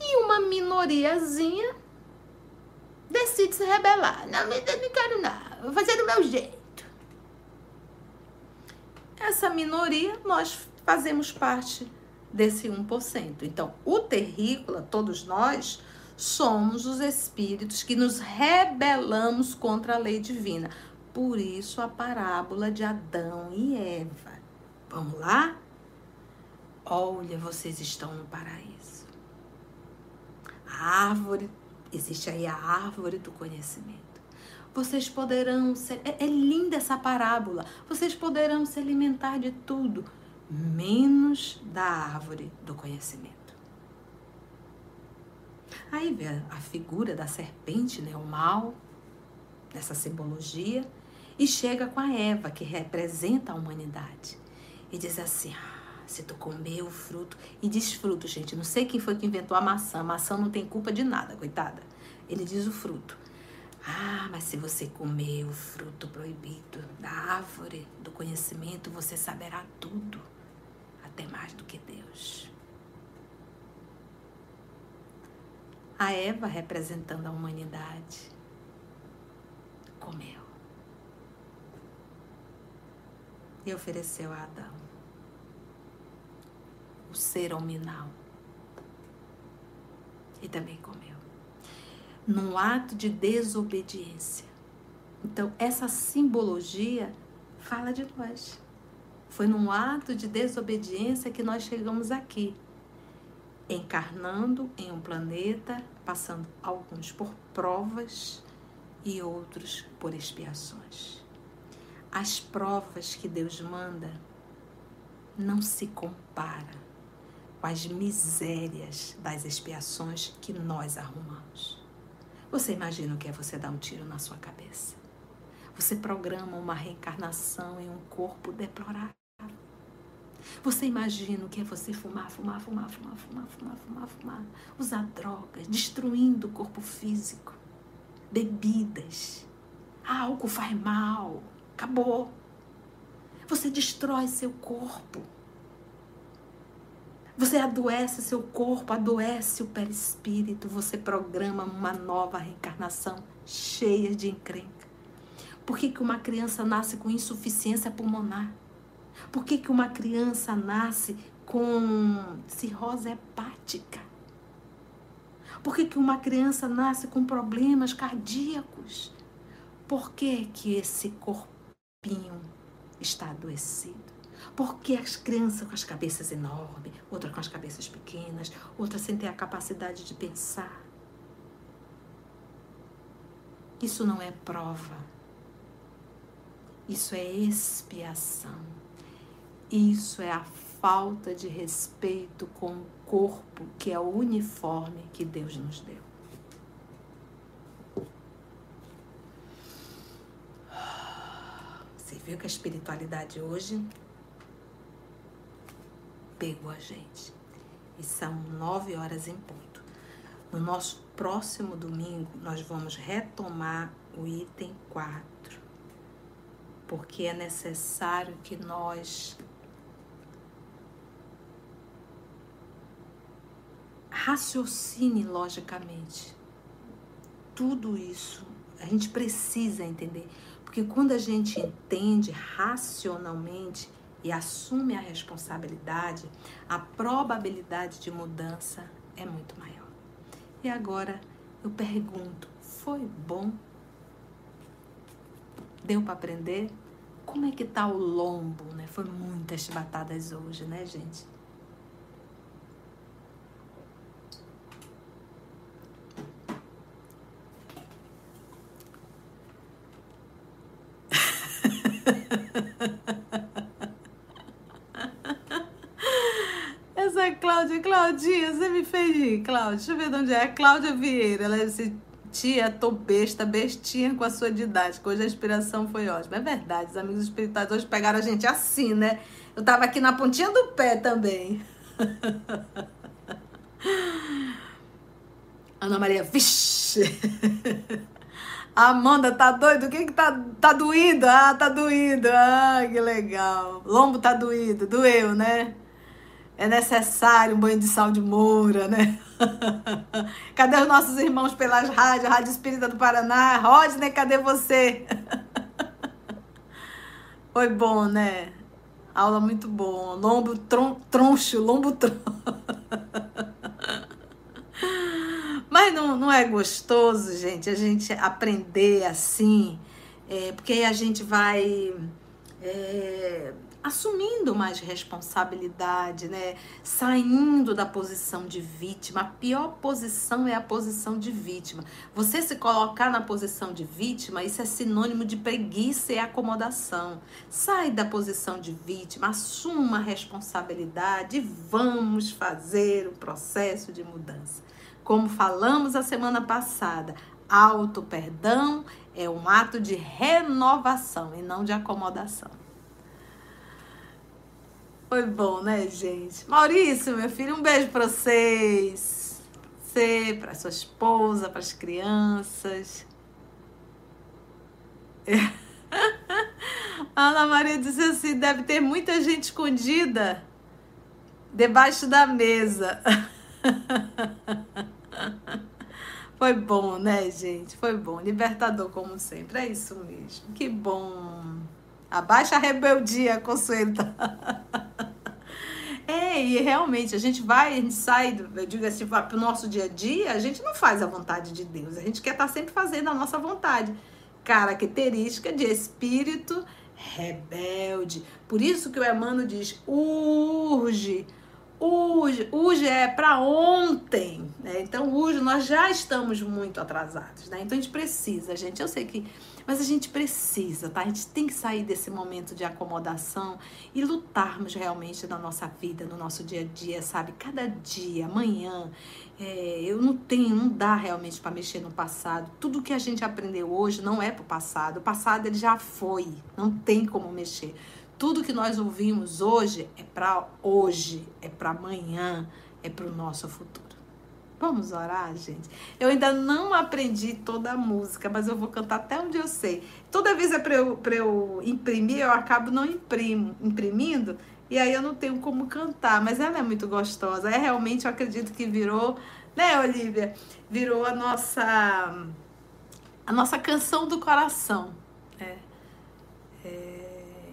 A: E uma minoriazinha decide se rebelar. Não, não quero nada, vou fazer do meu jeito. Essa minoria, nós fazemos parte desse 1%. Então, o terrícola, todos nós, somos os espíritos que nos rebelamos contra a lei divina. Por isso a parábola de Adão e Eva. Vamos lá? Olha, vocês estão no paraíso. A árvore, existe aí a árvore do conhecimento. Vocês poderão ser. É, é linda essa parábola. Vocês poderão se alimentar de tudo menos da árvore do conhecimento. Aí vê a figura da serpente, né, o mal, dessa simbologia, e chega com a Eva, que representa a humanidade, e diz assim: ah, se tu comer o fruto, e diz fruto, gente, não sei quem foi que inventou a maçã, a maçã não tem culpa de nada, coitada. Ele diz o fruto. Ah, mas se você comer o fruto proibido da árvore do conhecimento, você saberá tudo, até mais do que Deus. A Eva, representando a humanidade, comeu e ofereceu a Adão o ser hominal e também comeu num ato de desobediência. Então, essa simbologia fala de nós. Foi num ato de desobediência que nós chegamos aqui, encarnando em um planeta, passando alguns por provas e outros por expiações. As provas que Deus manda não se compara com as misérias das expiações que nós arrumamos. Você imagina o que é você dar um tiro na sua cabeça? Você programa uma reencarnação em um corpo deplorável. Você imagina o que é você fumar, fumar, fumar, fumar, fumar, fumar, fumar, fumar, usar drogas, destruindo o corpo físico, bebidas. Ah, álcool faz mal. Acabou. Você destrói seu corpo. Você adoece seu corpo, adoece o perispírito, você programa uma nova reencarnação cheia de encrenca. Por que, que uma criança nasce com insuficiência pulmonar? Por que, que uma criança nasce com cirrose hepática? Por que, que uma criança nasce com problemas cardíacos? Por que, que esse corpinho está adoecido? Porque as crianças com as cabeças enormes, outras com as cabeças pequenas, outras sem ter a capacidade de pensar. Isso não é prova. Isso é expiação. Isso é a falta de respeito com o corpo, que é o uniforme que Deus nos deu. Você viu que a espiritualidade hoje pegou a gente. E são nove horas em ponto. No nosso próximo domingo, nós vamos retomar o item 4, porque é necessário que nós raciocine logicamente. Tudo isso a gente precisa entender, porque quando a gente entende racionalmente, e assume a responsabilidade, a probabilidade de mudança é muito maior. E agora eu pergunto: foi bom? Deu para aprender? Como é que tá o lombo, né? Foi muitas batadas hoje, né, gente? Claudinha, você me fez rir, Cláudia. Deixa eu ver de onde é. Cláudia Vieira, ela disse, tia, tô besta, bestinha com a sua didática. Hoje a inspiração foi ótima. É verdade, os amigos espirituais hoje pegaram a gente assim, né? Eu tava aqui na pontinha do pé também. <laughs> Ana Maria, vixe! <laughs> Amanda, tá doido? O que que tá, tá doído? Ah, tá doído. Ah, que legal. Lombo tá doído. Doeu, né? É necessário um banho de sal de moura, né? <laughs> cadê os nossos irmãos pelas rádios, Rádio Espírita do Paraná? Rodney, cadê você? <laughs> Foi bom, né? Aula muito bom. Lombo tron, troncho, lombo troncho. <laughs> Mas não, não é gostoso, gente, a gente aprender assim, é, porque aí a gente vai. É, assumindo mais responsabilidade, né? Saindo da posição de vítima. A pior posição é a posição de vítima. Você se colocar na posição de vítima, isso é sinônimo de preguiça e acomodação. Sai da posição de vítima, assuma a responsabilidade e vamos fazer o processo de mudança. Como falamos a semana passada, auto perdão é um ato de renovação e não de acomodação. Foi bom, né, gente? Maurício, meu filho, um beijo para vocês. Você, para sua esposa, para as crianças. <laughs> Ana Maria disse assim: deve ter muita gente escondida debaixo da mesa. <laughs> Foi bom, né, gente? Foi bom. Libertador, como sempre. É isso mesmo. Que bom. Abaixa a rebeldia, Consuelo. <laughs> É, e realmente a gente vai, a gente sai, eu digo assim, para o nosso dia a dia, a gente não faz a vontade de Deus. A gente quer estar tá sempre fazendo a nossa vontade. Característica de espírito rebelde. Por isso que o Emmanuel diz: urge Hoje, é para ontem, né? Então hoje nós já estamos muito atrasados, né? Então a gente precisa, gente, eu sei que, mas a gente precisa, tá? A gente tem que sair desse momento de acomodação e lutarmos realmente na nossa vida, no nosso dia a dia, sabe? Cada dia, amanhã, é, eu não tenho, não dá realmente para mexer no passado. Tudo que a gente aprendeu hoje não é para o passado. O passado ele já foi, não tem como mexer. Tudo que nós ouvimos hoje é para hoje, é para amanhã, é para o nosso futuro. Vamos orar, gente? Eu ainda não aprendi toda a música, mas eu vou cantar até onde eu sei. Toda vez é para eu, eu imprimir, eu acabo não imprimo, imprimindo, e aí eu não tenho como cantar. Mas ela é muito gostosa. É realmente, eu acredito que virou, né, Olivia? Virou a nossa, a nossa canção do coração. É. é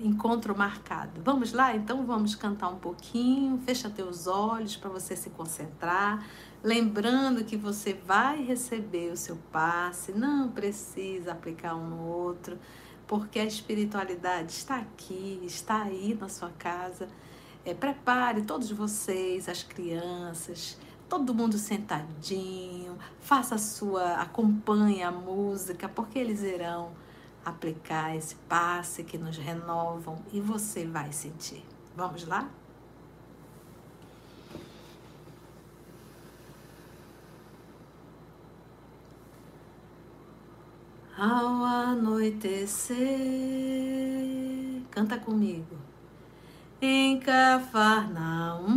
A: encontro marcado. Vamos lá? Então vamos cantar um pouquinho. Fecha teus olhos para você se concentrar. Lembrando que você vai receber o seu passe, não precisa aplicar um no outro, porque a espiritualidade está aqui, está aí na sua casa. É, prepare todos vocês, as crianças, todo mundo sentadinho, faça a sua, acompanhe a música, porque eles irão aplicar esse passe que nos renovam e você vai sentir. Vamos lá? Ao anoitecer, canta comigo. Em Cafarnaum,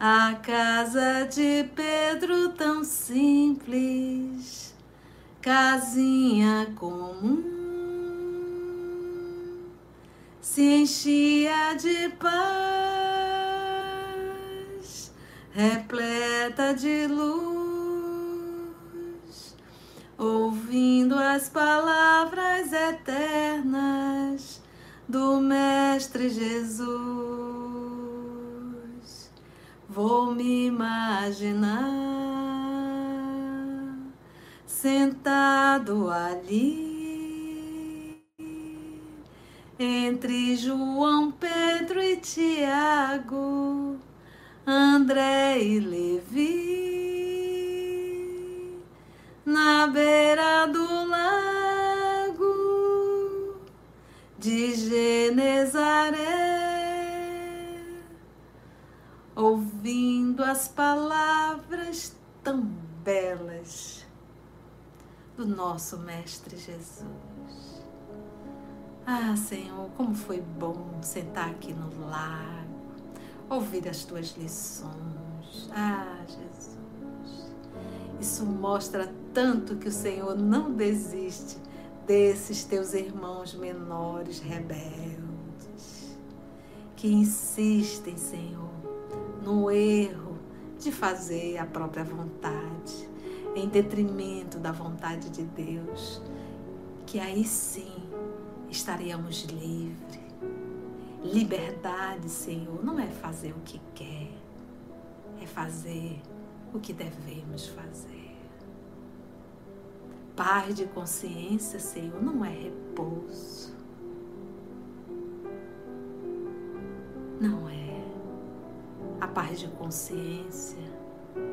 A: a casa de Pedro tão simples casinha comum se enchia de paz, repleta de luz, ouvindo as palavras eternas do Mestre Jesus. Vou me imaginar sentado ali entre João, Pedro e Tiago, André e Levi, na beira do lago de Genezaré, nosso Mestre Jesus. Ah, Senhor, como foi bom sentar aqui no lago, ouvir as tuas lições. Ah, Jesus. Isso mostra tanto que o Senhor não desiste desses teus irmãos menores rebeldes, que insistem, Senhor, no erro de fazer a própria vontade em detrimento da vontade de Deus, que aí sim estaríamos livres. Liberdade, Senhor, não é fazer o que quer, é fazer o que devemos fazer. Paz de consciência, Senhor, não é repouso. Não é. A paz de consciência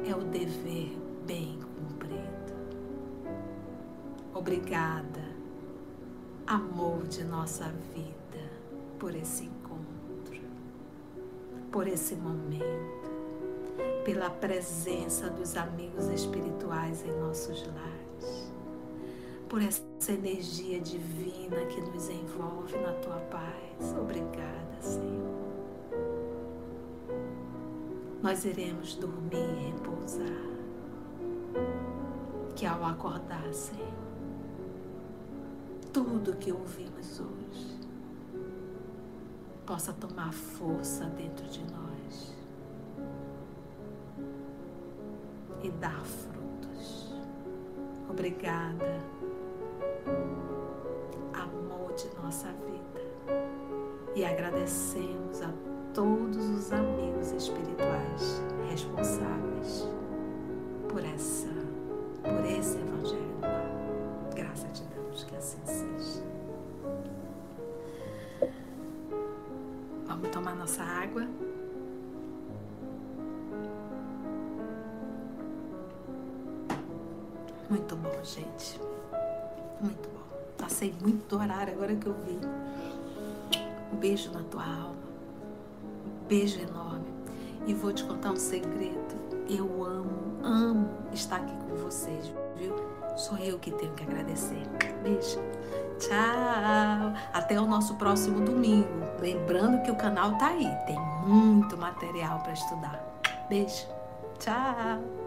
A: é o dever bem cumprido. Obrigada, amor de nossa vida, por esse encontro, por esse momento, pela presença dos amigos espirituais em nossos lares, por essa energia divina que nos envolve na tua paz. Obrigada, Senhor. Nós iremos dormir e repousar que ao acordar, Senhor, tudo que ouvimos hoje possa tomar força dentro de nós e dar frutos. Obrigada, amor de nossa vida, e agradecemos a todos os amigos espirituais responsáveis por essa, por esse evangelho. Graças a Deus que assim seja. Vamos tomar nossa água. Muito bom, gente. Muito bom. Passei muito do horário agora que eu vi. Um beijo na tua alma. Um beijo enorme. E vou te contar um segredo. Eu amo, amo estar aqui com vocês, viu? Sou eu que tenho que agradecer. Beijo. Tchau. Até o nosso próximo domingo. Lembrando que o canal tá aí. Tem muito material para estudar. Beijo. Tchau.